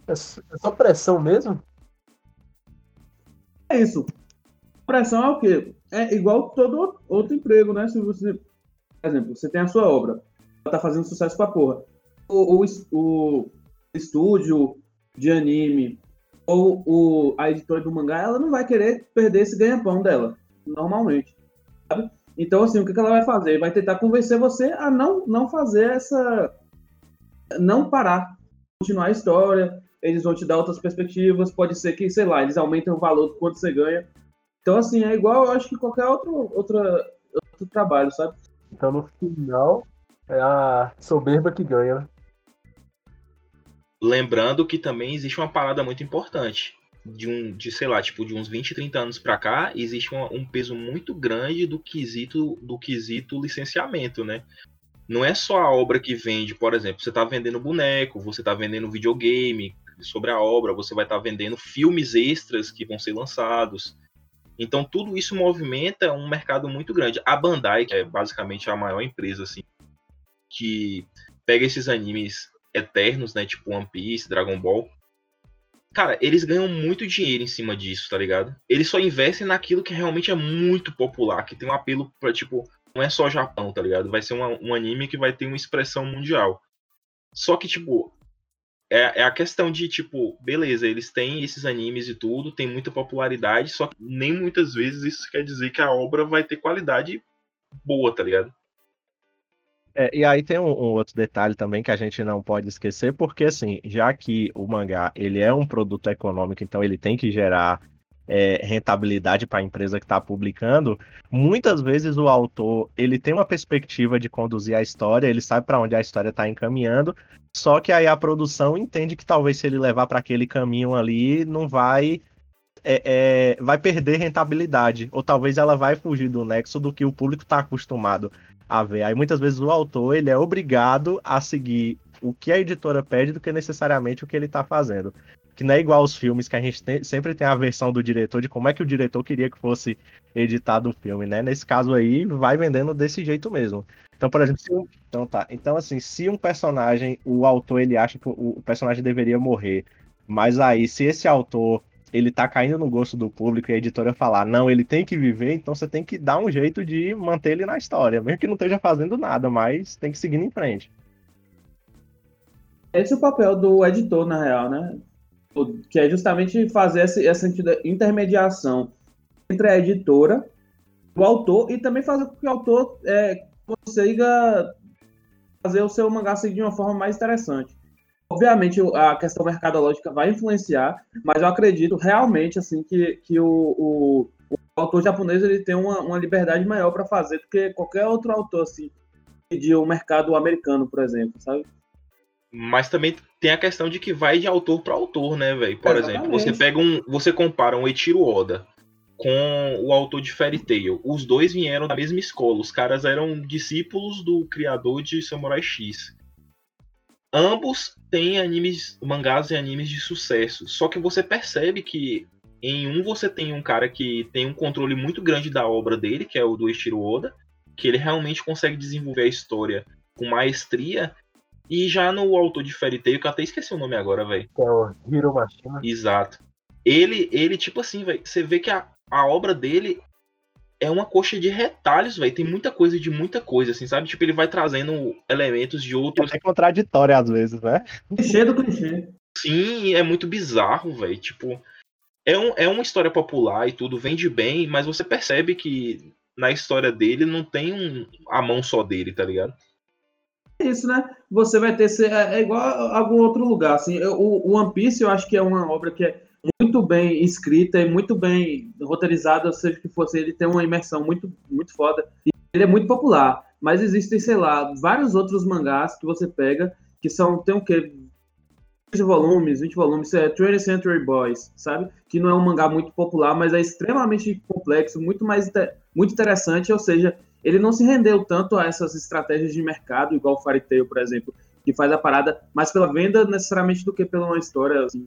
É, é só pressão mesmo? É isso pressão é o quê? É igual todo outro emprego, né? Se você, por exemplo, você tem a sua obra, ela tá fazendo sucesso pra porra. O, o, o estúdio de anime ou o, a editora do mangá, ela não vai querer perder esse ganha-pão dela, normalmente. Sabe? Então, assim, o que, que ela vai fazer? Vai tentar convencer você a não, não fazer essa. Não parar, continuar a história. Eles vão te dar outras perspectivas. Pode ser que, sei lá, eles aumentem o valor do quanto você ganha. Então, assim, é igual, eu acho que qualquer outro, outra, outro trabalho, sabe? Então, no final, é a soberba que ganha. Lembrando que também existe uma parada muito importante. De um, de, sei lá, tipo, de uns 20, 30 anos para cá, existe um, um peso muito grande do quesito, do quesito licenciamento, né? não é só a obra que vende, por exemplo, você está vendendo boneco, você está vendendo videogame sobre a obra, você vai estar tá vendendo filmes extras que vão ser lançados. Então tudo isso movimenta um mercado muito grande. A Bandai, que é basicamente a maior empresa assim, que pega esses animes eternos, né, tipo One Piece, Dragon Ball, cara, eles ganham muito dinheiro em cima disso, tá ligado? Eles só investem naquilo que realmente é muito popular, que tem um apelo para tipo, não é só Japão, tá ligado? Vai ser uma, um anime que vai ter uma expressão mundial. Só que, tipo, é, é, a questão de, tipo, beleza, eles têm esses animes e tudo, tem muita popularidade, só que nem muitas vezes isso quer dizer que a obra vai ter qualidade boa, tá ligado? É, e aí tem um, um, outro detalhe também que a gente não pode esquecer, porque assim, já que o mangá ele é um produto econômico, então ele tem que gerar é, rentabilidade para a empresa que está publicando, muitas vezes o autor ele tem uma perspectiva de conduzir a história, ele sabe para onde a história está encaminhando, só que aí a produção entende que talvez se ele levar para aquele caminho ali, não vai é, é, vai perder rentabilidade, ou talvez ela vai fugir do nexo do que o público está acostumado a ver. Aí muitas vezes o autor ele é obrigado a seguir o que a editora pede do que necessariamente o que ele está fazendo. Que não é igual aos filmes que a gente tem, sempre tem a versão do diretor de como é que o diretor queria que fosse editado o filme, né? Nesse caso aí, vai vendendo desse jeito mesmo. Então, por exemplo, se um... então tá. Então assim, se um personagem, o autor ele acha que o personagem deveria morrer, mas aí se esse autor ele tá caindo no gosto do público e a editora falar, não, ele tem que viver, então você tem que dar um jeito de manter ele na história, mesmo que não esteja fazendo nada, mas tem que seguir em frente. Esse é o papel do editor, na real, né? Que é justamente fazer essa intermediação entre a editora, o autor, e também fazer com que o autor é, consiga fazer o seu mangá seguir de uma forma mais interessante. Obviamente a questão mercadológica vai influenciar, mas eu acredito realmente assim que, que o, o, o autor japonês ele tem uma, uma liberdade maior para fazer do que qualquer outro autor assim de um mercado americano, por exemplo, sabe? Mas também tem a questão de que vai de autor para autor, né, velho? Por Exatamente. exemplo, você pega um, você compara um Eiichiro Oda com o autor de Fairy Tail. Os dois vieram da mesma escola. Os caras eram discípulos do criador de Samurai X. Ambos têm animes, mangás e animes de sucesso. Só que você percebe que em um você tem um cara que tem um controle muito grande da obra dele, que é o do Ishiro Oda, que ele realmente consegue desenvolver a história com maestria. E já no autor de Fairy Tail, que eu até esqueci o nome agora, velho. Que é o Hiro Mashima. Exato. Ele, ele tipo assim, velho, você vê que a, a obra dele é uma coxa de retalhos, velho. Tem muita coisa de muita coisa, assim, sabe? Tipo, ele vai trazendo elementos de outros. É contraditório às vezes, né? Clichê do clichê. Sim, é muito bizarro, velho. Tipo, é, um, é uma história popular e tudo, vende bem, mas você percebe que na história dele não tem um, a mão só dele, tá ligado? Isso, né? Você vai ter. É, é igual a algum outro lugar. Assim, o, o One Piece eu acho que é uma obra que é muito bem escrita e muito bem roteirizada, seja que fosse, ele tem uma imersão muito, muito foda. E ele é muito popular, mas existem, sei lá, vários outros mangás que você pega que são, tem o quê? 20 volumes, 20 volumes, é 20th Century Boys, sabe? Que não é um mangá muito popular, mas é extremamente complexo, muito mais muito interessante, ou seja, ele não se rendeu tanto a essas estratégias de mercado, igual o Fairy Tail, por exemplo, que faz a parada mais pela venda necessariamente do que pela uma história assim,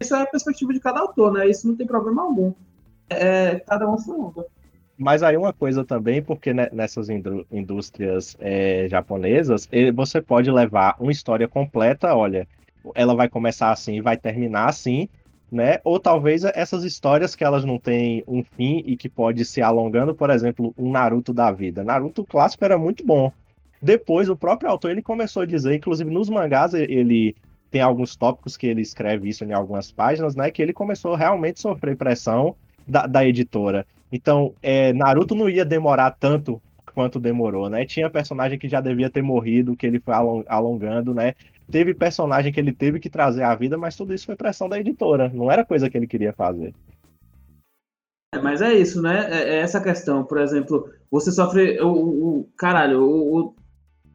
isso é a perspectiva de cada autor, né? Isso não tem problema algum. É, cada um sua onda. Mas aí uma coisa também, porque nessas indústrias é, japonesas, você pode levar uma história completa, olha, ela vai começar assim e vai terminar assim, né? Ou talvez essas histórias que elas não têm um fim e que pode se alongando, por exemplo, um Naruto da vida. Naruto clássico era muito bom. Depois o próprio autor ele começou a dizer, inclusive nos mangás ele tem alguns tópicos que ele escreve isso em algumas páginas, né? Que ele começou realmente sofrer pressão da, da editora. Então, é, Naruto não ia demorar tanto quanto demorou, né? Tinha personagem que já devia ter morrido, que ele foi alongando, né? Teve personagem que ele teve que trazer à vida, mas tudo isso foi pressão da editora. Não era coisa que ele queria fazer. É, mas é isso, né? É, é essa questão. Por exemplo, você sofre. O, o caralho, o,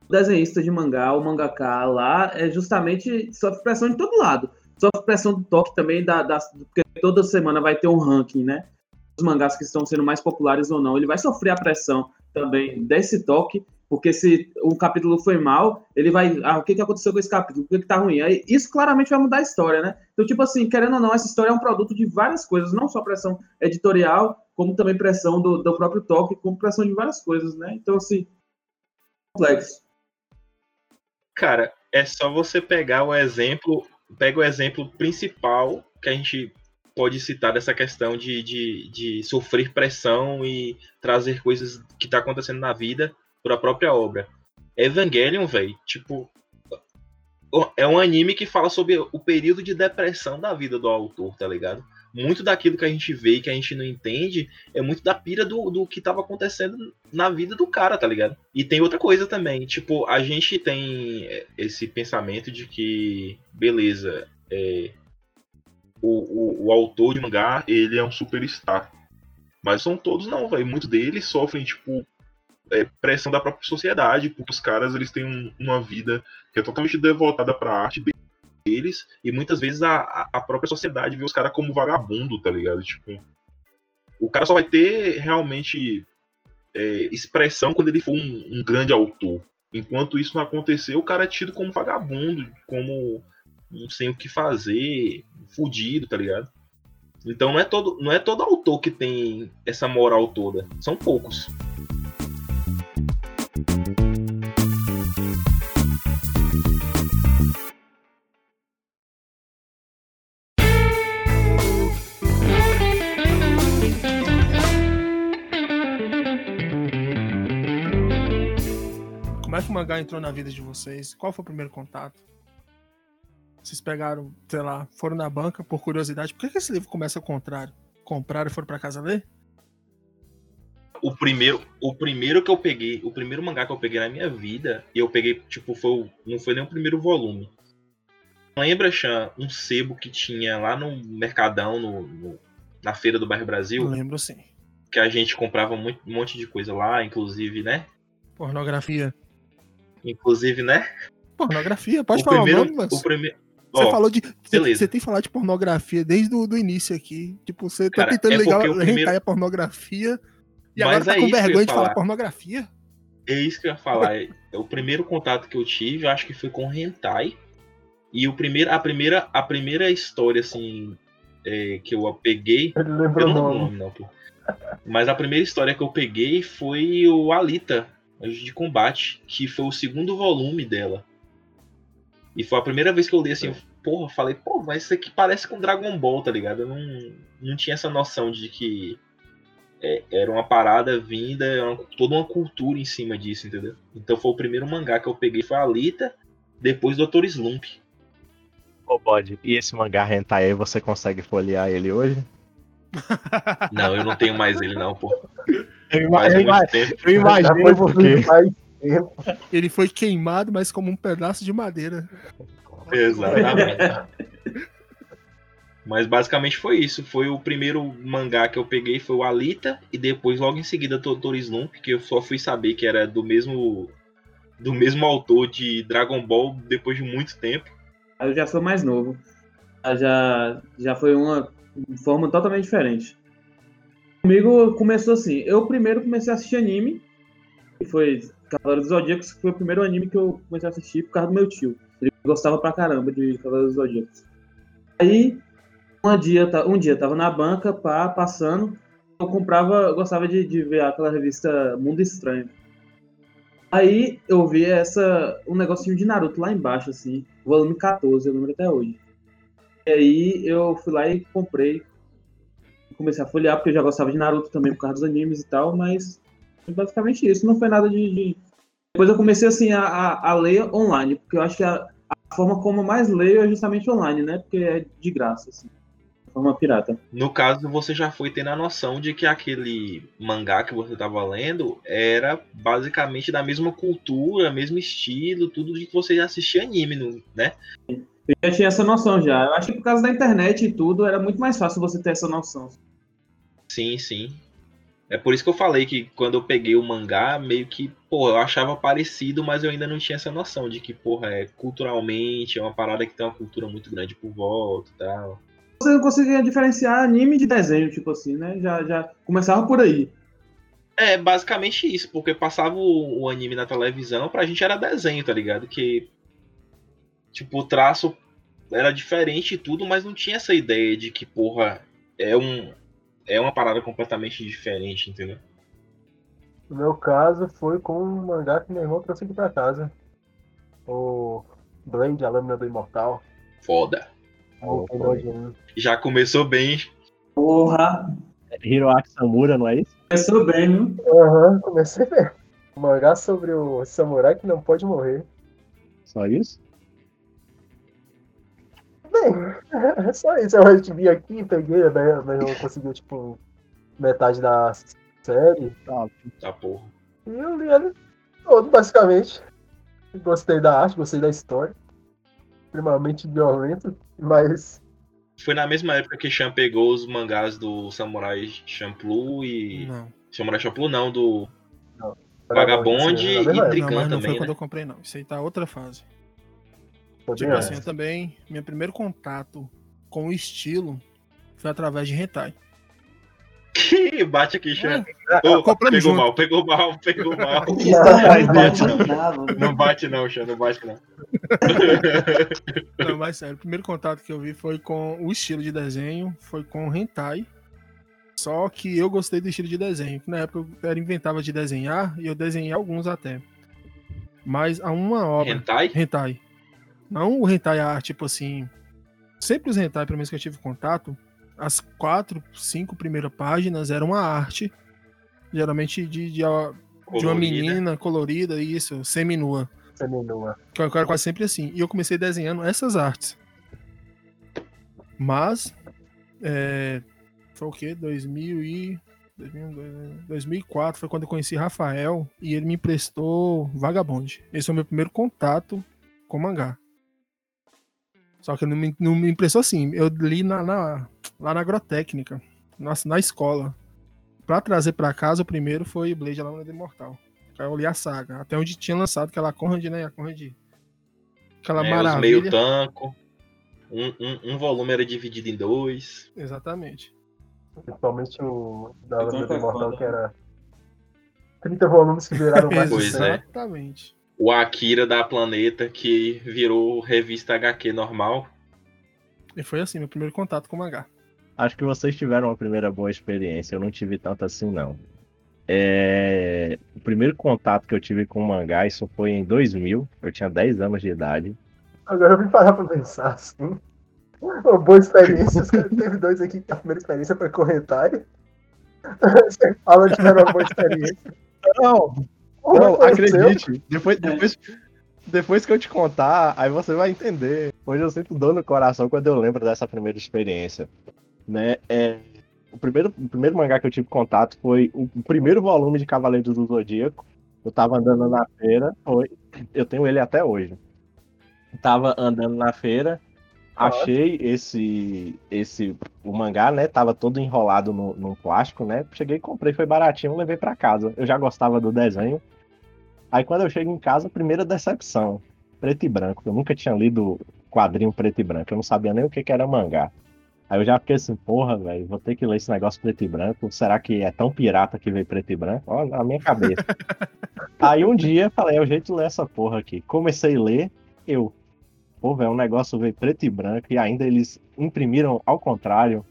desenhista de mangá, o mangaká lá, é justamente sofre pressão de todo lado. Sofre pressão do toque também, da, da, porque toda semana vai ter um ranking, né? Os mangás que estão sendo mais populares ou não. Ele vai sofrer a pressão também desse toque Porque se um capítulo foi mal, ele vai. Ah, o que, que aconteceu com esse capítulo? Por que, que tá ruim? Aí, isso claramente vai mudar a história, né? Então, tipo assim, querendo ou não, essa história é um produto de várias coisas, não só pressão editorial, como também pressão do, do próprio toque, como pressão de várias coisas, né? Então, assim, complexo. Cara, é só você pegar o exemplo, pega o exemplo principal que a gente pode citar dessa questão de, de, de sofrer pressão e trazer coisas que tá acontecendo na vida para a própria obra. Evangelion, velho, tipo, é um anime que fala sobre o período de depressão da vida do autor, tá ligado? Muito daquilo que a gente vê e que a gente não entende é muito da pira do, do que tava acontecendo na vida do cara, tá ligado? E tem outra coisa também, tipo, a gente tem esse pensamento de que, beleza, é, o, o, o autor de mangá, ele é um superstar. Mas são todos não, velho. Muitos deles sofrem, tipo, é, pressão da própria sociedade, porque os caras eles têm um, uma vida que é totalmente devotada para a arte deles, e muitas vezes a, a própria sociedade vê os caras como vagabundo, tá ligado? Tipo, o cara só vai ter realmente é, expressão quando ele for um, um, grande autor. Enquanto isso não acontecer, o cara é tido como vagabundo, como não sei o que fazer, fudido, tá ligado? Então não é todo, não é todo autor que tem essa moral toda, são poucos. Mangá entrou na vida de vocês? Qual foi o primeiro contato? Vocês pegaram, sei lá, foram na banca por curiosidade. Por que, que esse livro começa ao contrário? Compraram e foram para casa ler? O primeiro, o primeiro que eu peguei, o primeiro mangá que eu peguei na minha vida, e eu peguei, tipo, foi o, não foi nem o primeiro volume. Lembra, Chan, um sebo que tinha lá no Mercadão, no, no na Feira do Bairro Brasil? Lembro sim. Que a gente comprava muito, um monte de coisa lá, inclusive, né? Pornografia. Inclusive, né? Pornografia, pode o falar primeiro, o nome, mas... o primeiro Você Ó, falou de. Você, beleza. você tem que falar de pornografia desde o do início aqui. Tipo, você tá Cara, tentando é ligar o primeiro- a pornografia. E Mas agora tá é com vergonha de falar falar. pornografia? É isso que eu ia falar. É, o primeiro contato que eu tive, eu acho que foi com hentai. E o primeiro, a primeira, a primeira história assim é, que eu peguei, Ele eu lembrou o não lembro o nome. nome não, pô. Mas a primeira história que eu peguei foi o Alita, De Combate, que foi o segundo volume dela. E foi a primeira vez que eu li assim, eu, porra, falei, pô, mas isso aqui parece com Dragon Ball, tá ligado? Eu não, não tinha essa noção de que é, era uma parada vinda, era uma- toda uma cultura em cima disso, entendeu? Então foi o primeiro mangá que eu peguei, foi a Alita, depois Dr. Slump. Ô, Bode, e esse mangá hentai aí, você consegue folhear ele hoje? Não, eu não tenho mais ele não, pô. Eu, eu imagino foi por por quê. faz tempo. Ele foi queimado, mas como um pedaço de madeira. Exatamente. Mas basicamente foi isso. Foi o primeiro mangá que eu peguei, foi o Alita, e depois logo em seguida Dr. Slump, que eu só fui saber que era do mesmo do mesmo autor de Dragon Ball depois de muito tempo. Aí eu já sou mais novo. Aí Já, já foi uma forma totalmente diferente. Comigo começou assim. Eu primeiro comecei a assistir anime. Que foi Cavaleiros dos Zodíacos, que foi o primeiro anime que eu comecei a assistir por causa do meu tio. Ele gostava pra caramba de Cavaleiros dos Zodíacos. Aí, um dia, um dia tava na banca, pá, passando. Eu comprava, eu gostava de, de ver aquela revista Mundo Estranho. Aí eu vi essa, um negocinho de Naruto lá embaixo, assim, volume 14, eu lembro até hoje. E aí eu fui lá e comprei. Comecei a folhear, porque eu já gostava de Naruto também por causa dos animes e tal, mas foi basicamente isso. Não foi nada de. de- Depois eu comecei assim a, a, a ler online, porque eu acho que a, a forma como eu mais leio é justamente online, né? Porque é de graça, assim. Forma pirata. No caso, você já foi tendo a noção de que aquele mangá que você estava lendo era basicamente da mesma cultura, mesmo estilo, tudo de que você já assistia anime, né? Eu já tinha essa noção já. Eu acho que por causa da internet e tudo, era muito mais fácil você ter essa noção. Sim, sim. É por isso que eu falei que quando eu peguei o mangá, meio que, pô, eu achava parecido, mas eu ainda não tinha essa noção de que, porra, é culturalmente, é uma parada que tem uma cultura muito grande por volta e tal. Você não conseguia diferenciar anime de desenho, tipo assim, né? Já, já começava por aí. É, basicamente isso, porque passava o, o anime na televisão, pra gente era desenho, tá ligado? Que. Tipo, o traço era diferente e tudo, mas não tinha essa ideia de que, porra, é um. É uma parada completamente diferente, entendeu? No meu caso, foi com um mangá que meu irmão trouxe aqui pra casa. O Blade, a Lâmina do Imortal. Foda. O Kenoi Jin. Já começou bem. Porra, Hiroaki Samura, não é isso? começou bem, viu? Aham, comecei bem. Um mangá sobre o samurai que não pode morrer. Só isso? Bem, é só isso. Eu vi aqui, peguei, né, mas não conseguiu, tipo, metade da série. Tá. Tá porra. E eu li ele todo, basicamente. Gostei da arte, gostei da história. Extremamente violento, mas Foi na mesma época que Chan pegou os mangás do Samurai Champloo e. Não. Samurai Champloo não, do Vagabonde Sim, na e época. Trican não, mas não também, foi quando né? eu comprei, não. Isso aí tá outra fase. Pô, Tipo assim, eu também, meu primeiro contato com o estilo foi através de hentai. Que bate aqui, Chan. É, compramos pegou junto. mal, pegou mal, pegou mal. Não bate nada. Não bate não, Chan, não bate não. Não, mas sério, o primeiro contato que eu vi foi com o estilo de desenho, foi com o hentai. Só que eu gostei do estilo de desenho, que na época eu era inventava de desenhar e eu desenhei alguns até. Mas há uma obra, Hentai? hentai. Não o hentai a tipo assim, sempre os hentai, pelo menos que eu tive contato, as quatro, cinco primeiras páginas eram uma arte, geralmente de, de, de uma menina colorida, isso, seminua. Seminua. Que era quase sempre assim. E eu comecei desenhando essas artes. Mas, é, foi o quê? 2000 e... 2000, 2004 foi quando eu conheci Rafael e ele me emprestou Vagabonde. Esse foi o meu primeiro contato com mangá. Só que não me, não me emprestou assim. Eu li na, na- lá na agrotécnica, na, na escola. Pra trazer pra casa, o primeiro foi Blade, a Lâmina do Imortal. Aí eu li a saga. Até onde tinha lançado aquela Conrad, né? A Conrad. Aquela É, maravilha. meio tanco. Um, um, um volume era dividido em dois. Exatamente. Principalmente o da Lâmina do Imortal, que era 30 volumes que viraram mais de Pois 100. é. Exatamente. O Akira da Planeta, que virou revista HQ normal. E foi assim, meu primeiro contato com mangá. Acho que vocês tiveram uma primeira boa experiência. Eu não tive tanto assim, não. É, O primeiro contato que eu tive com mangá, isso foi em 2000. Eu tinha 10 anos de idade. Agora eu vim parar pra pensar assim. Uma boa experiência. Os caras teve dois aqui que a primeira experiência foi corretária. Você fala que era uma boa experiência. Não, não, acredite. Depois, depois, depois que eu te contar, aí você vai entender. Hoje eu sinto dor no coração quando eu lembro dessa primeira experiência. Né? É, o, primeiro, o primeiro mangá que eu tive contato foi o, primeiro volume de Cavaleiros do Zodíaco. Eu tava andando na feira, foi. Eu tenho ele até hoje. Tava andando na feira, achei esse esse o mangá, né? Tava todo enrolado no, no plástico, né? Cheguei, comprei, foi baratinho, levei pra casa. Eu já gostava do desenho. Aí quando eu chego em casa, primeira decepção, preto e branco. Eu nunca tinha lido quadrinho preto e branco, eu não sabia nem o que, que era mangá. Aí eu já fiquei assim, porra, velho, vou ter que ler esse negócio preto e branco. Será que é tão pirata que veio preto e branco? Olha, na minha cabeça. Aí um dia falei, é o jeito de ler essa porra aqui. Comecei a ler, eu. Pô, velho, um negócio veio preto e branco e ainda eles imprimiram ao contrário.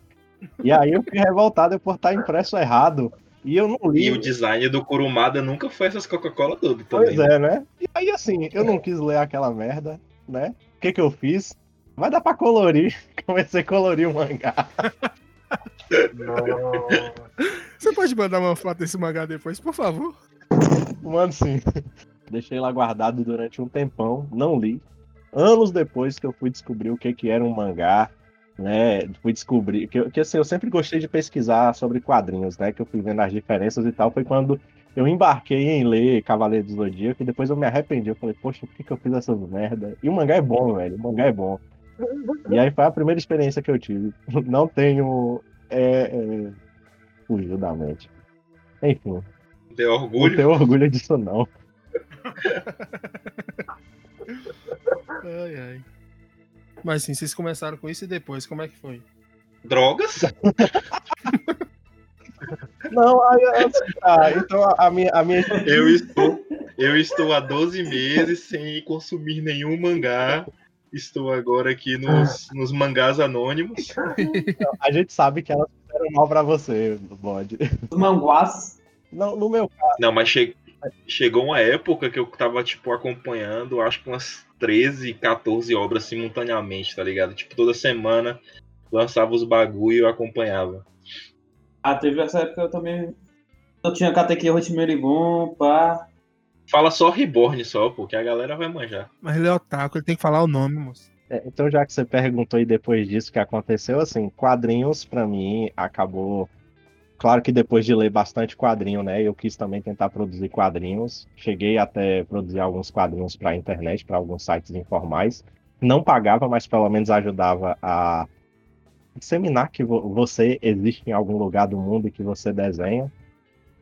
E aí eu fiquei revoltado por estar impresso errado. E eu não li. E o design do Kurumada nunca foi essas Coca-Cola tudo também. Pois é, né? E aí, assim, eu não quis ler aquela merda, né? O que que eu fiz? Vai dar pra colorir. Comecei a colorir o mangá. Você pode mandar uma foto desse mangá depois, por favor? Mano, sim. Deixei lá guardado durante um tempão, não li. Anos depois que eu fui descobrir o que que era um mangá, né? Fui descobrir que, eu- que assim, eu sempre gostei de pesquisar sobre quadrinhos, né? Que eu fui vendo as diferenças e tal. Foi quando eu embarquei em ler Cavaleiro do Zodíaco e depois eu me arrependi. Eu falei, poxa, por que, que eu fiz essas merda? E o mangá é bom, velho. O mangá é bom. E aí foi a primeira experiência que eu tive. Não tenho. É, é... Fugiu da mente. Enfim, Tem não orgulho. tenho orgulho disso, não. Ai, ai. Mas sim, vocês começaram com isso e depois, como é que foi? Drogas. Não, aí, assim, tá, então a, a minha, a minha Eu estou, eu estou há 12 meses sem consumir nenhum mangá. Estou agora aqui nos, nos mangás anônimos. a gente sabe que elas fizeram mal pra você, bode. Os manguás. Não, no meu caso, Não, mas che- chegou uma época que eu tava, tipo, acompanhando, acho que umas 13, 14 obras simultaneamente, tá ligado? Tipo, toda semana lançava os bagulho e eu acompanhava. Ah, teve essa época eu também. Eu tinha Kateki Rotimeribon, pá. Fala só Reborn só, pô, que a galera vai manjar. Mas ele é otaku, ele tem que falar o nome, moço. É, então, já que você perguntou aí depois disso o que aconteceu, assim, quadrinhos pra mim acabou. Claro que depois de ler bastante quadrinho, né, eu quis também tentar produzir quadrinhos. Cheguei até produzir alguns quadrinhos pra internet, para alguns sites informais. Não pagava, mas pelo menos ajudava a disseminar que vo- você existe em algum lugar do mundo e que você desenha.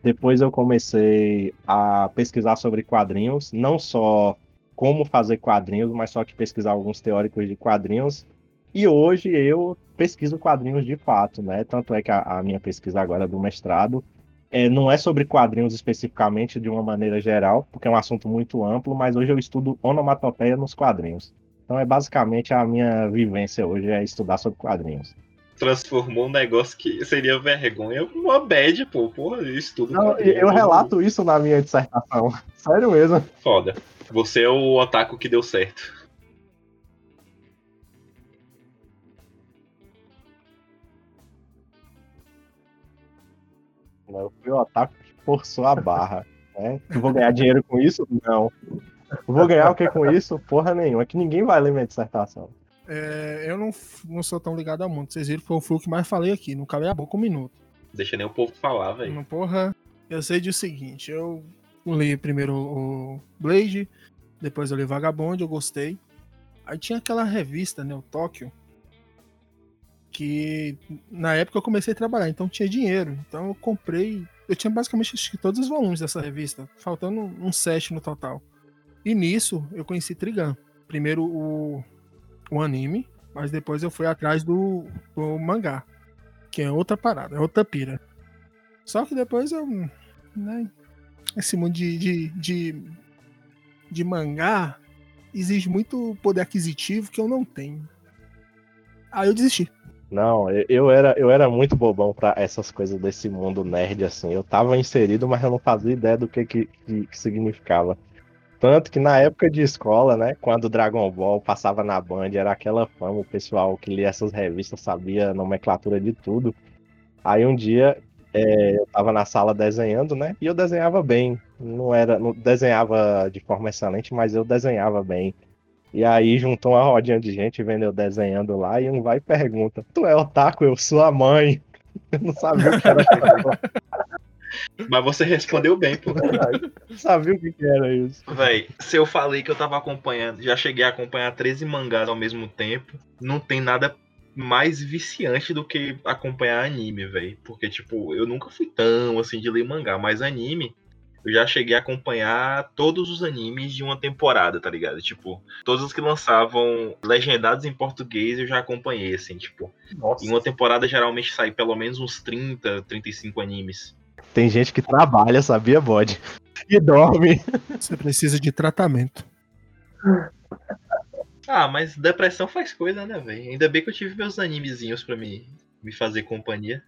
Depois eu comecei a pesquisar sobre quadrinhos, não só como fazer quadrinhos, mas só que pesquisar alguns teóricos de quadrinhos. E hoje eu pesquiso quadrinhos de fato, né? Tanto é que a, a minha pesquisa agora do mestrado é, não é sobre quadrinhos especificamente de uma maneira geral, porque é um assunto muito amplo, mas hoje eu estudo onomatopeia nos quadrinhos. Então é basicamente a minha vivência hoje é estudar sobre quadrinhos. Transformou um negócio que seria vergonha numa bad, pô. Porra, isso tudo. Não, eu relato isso na minha dissertação. Sério mesmo. Foda. Você é o otaku que deu certo. Eu fui o otaku que forçou a barra. Né? Eu vou ganhar dinheiro com isso? Não. Eu vou ganhar o que com isso? Porra nenhuma. É que ninguém vai ler minha dissertação. É, eu não, não sou tão ligado ao mundo. Vocês viram que eu fui o que mais falei aqui. Não calei a boca um minuto. Deixa nem o povo falar, velho. Não, porra, eu sei disso seguinte. Eu li primeiro o Blade, depois eu li Vagabond, eu gostei. Aí tinha aquela revista, né, o Tóquio, que na época eu comecei a trabalhar, então tinha dinheiro. Então eu comprei, eu tinha basicamente todos os volumes dessa revista, faltando um set no total. E nisso eu conheci Trigun. Primeiro o, o anime, mas depois eu fui atrás do, do mangá, que é outra parada, é outra pira. Só que depois eu. Né, esse mundo de, de, de, de mangá exige muito poder aquisitivo que eu não tenho. Aí eu desisti. Não, eu- eu era, eu era muito bobão pra essas coisas desse mundo nerd, assim. Eu tava inserido, mas eu não fazia ideia do que, que, que, significava. Tanto que na época de escola, né, quando Dragon Ball passava na Band, era aquela fama, o pessoal que lia essas revistas sabia a nomenclatura de tudo. Aí um dia é, eu tava na sala desenhando, né, e eu desenhava bem. Não era, não desenhava de forma excelente, mas eu desenhava bem. E aí juntou uma rodinha de gente vendo eu desenhando lá e um vai e pergunta: Tu é otaku? Eu sou a mãe. Eu não sabia o que era aquilo. Mas você respondeu bem, pô. Não sabia o que que era isso. Véi, se eu falei que eu tava acompanhando, já cheguei a acompanhar 13 mangás ao mesmo tempo, não tem nada mais viciante do que acompanhar anime, véi. Porque, tipo, eu nunca fui tão assim de ler mangá, mas anime, eu já cheguei a acompanhar todos os animes de uma temporada, tá ligado? Tipo, todos os que lançavam legendados em português eu já acompanhei, assim, tipo. Nossa. Em uma temporada geralmente sai pelo menos uns 30, 35 animes. Tem gente que trabalha, sabia, bode? E dorme. Você precisa de tratamento. Ah, mas depressão faz coisa, né, velho? Ainda bem que eu tive meus animezinhos pra me, me fazer companhia.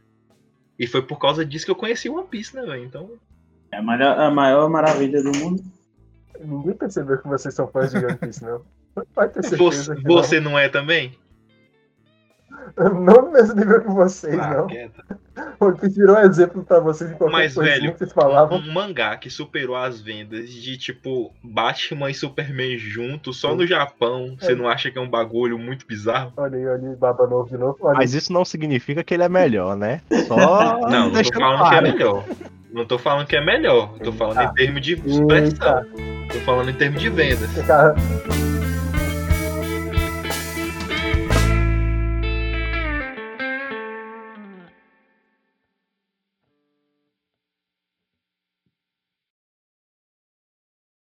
E foi por causa disso que eu conheci One Piece, né, velho? Então. É a maior, a maior maravilha do mundo. Ninguém percebeu que vocês são fãs de One Piece, não. Vai ter certeza Você, que você não é também? não. Não no mesmo nível que vocês, Ah, não. quieta. One Piece virou exemplo pra vocês em qualquer Mas, velho, que vocês falavam. Um mangá que superou as vendas de tipo Batman e Superman juntos só no Japão. Você não acha que é um bagulho muito bizarro? Olha aí, olha aí, Baba Novo de novo. Olha Mas isso não significa que ele é melhor, né? Só. Não, não tô falando que é melhor. Não tô falando que é melhor. Eu tô falando em termos de expressão. Tô falando em termos de vendas.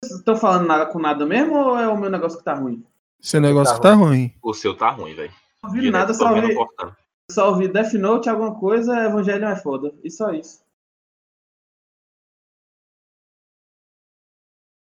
Vocês estão falando nada com nada mesmo ou é o meu negócio que tá ruim? Seu negócio que tá ruim. O seu tá ruim, velho. Não ouvi nada, só ouvi, só ouvi Death Note, alguma coisa, Evangelho é foda. E só isso.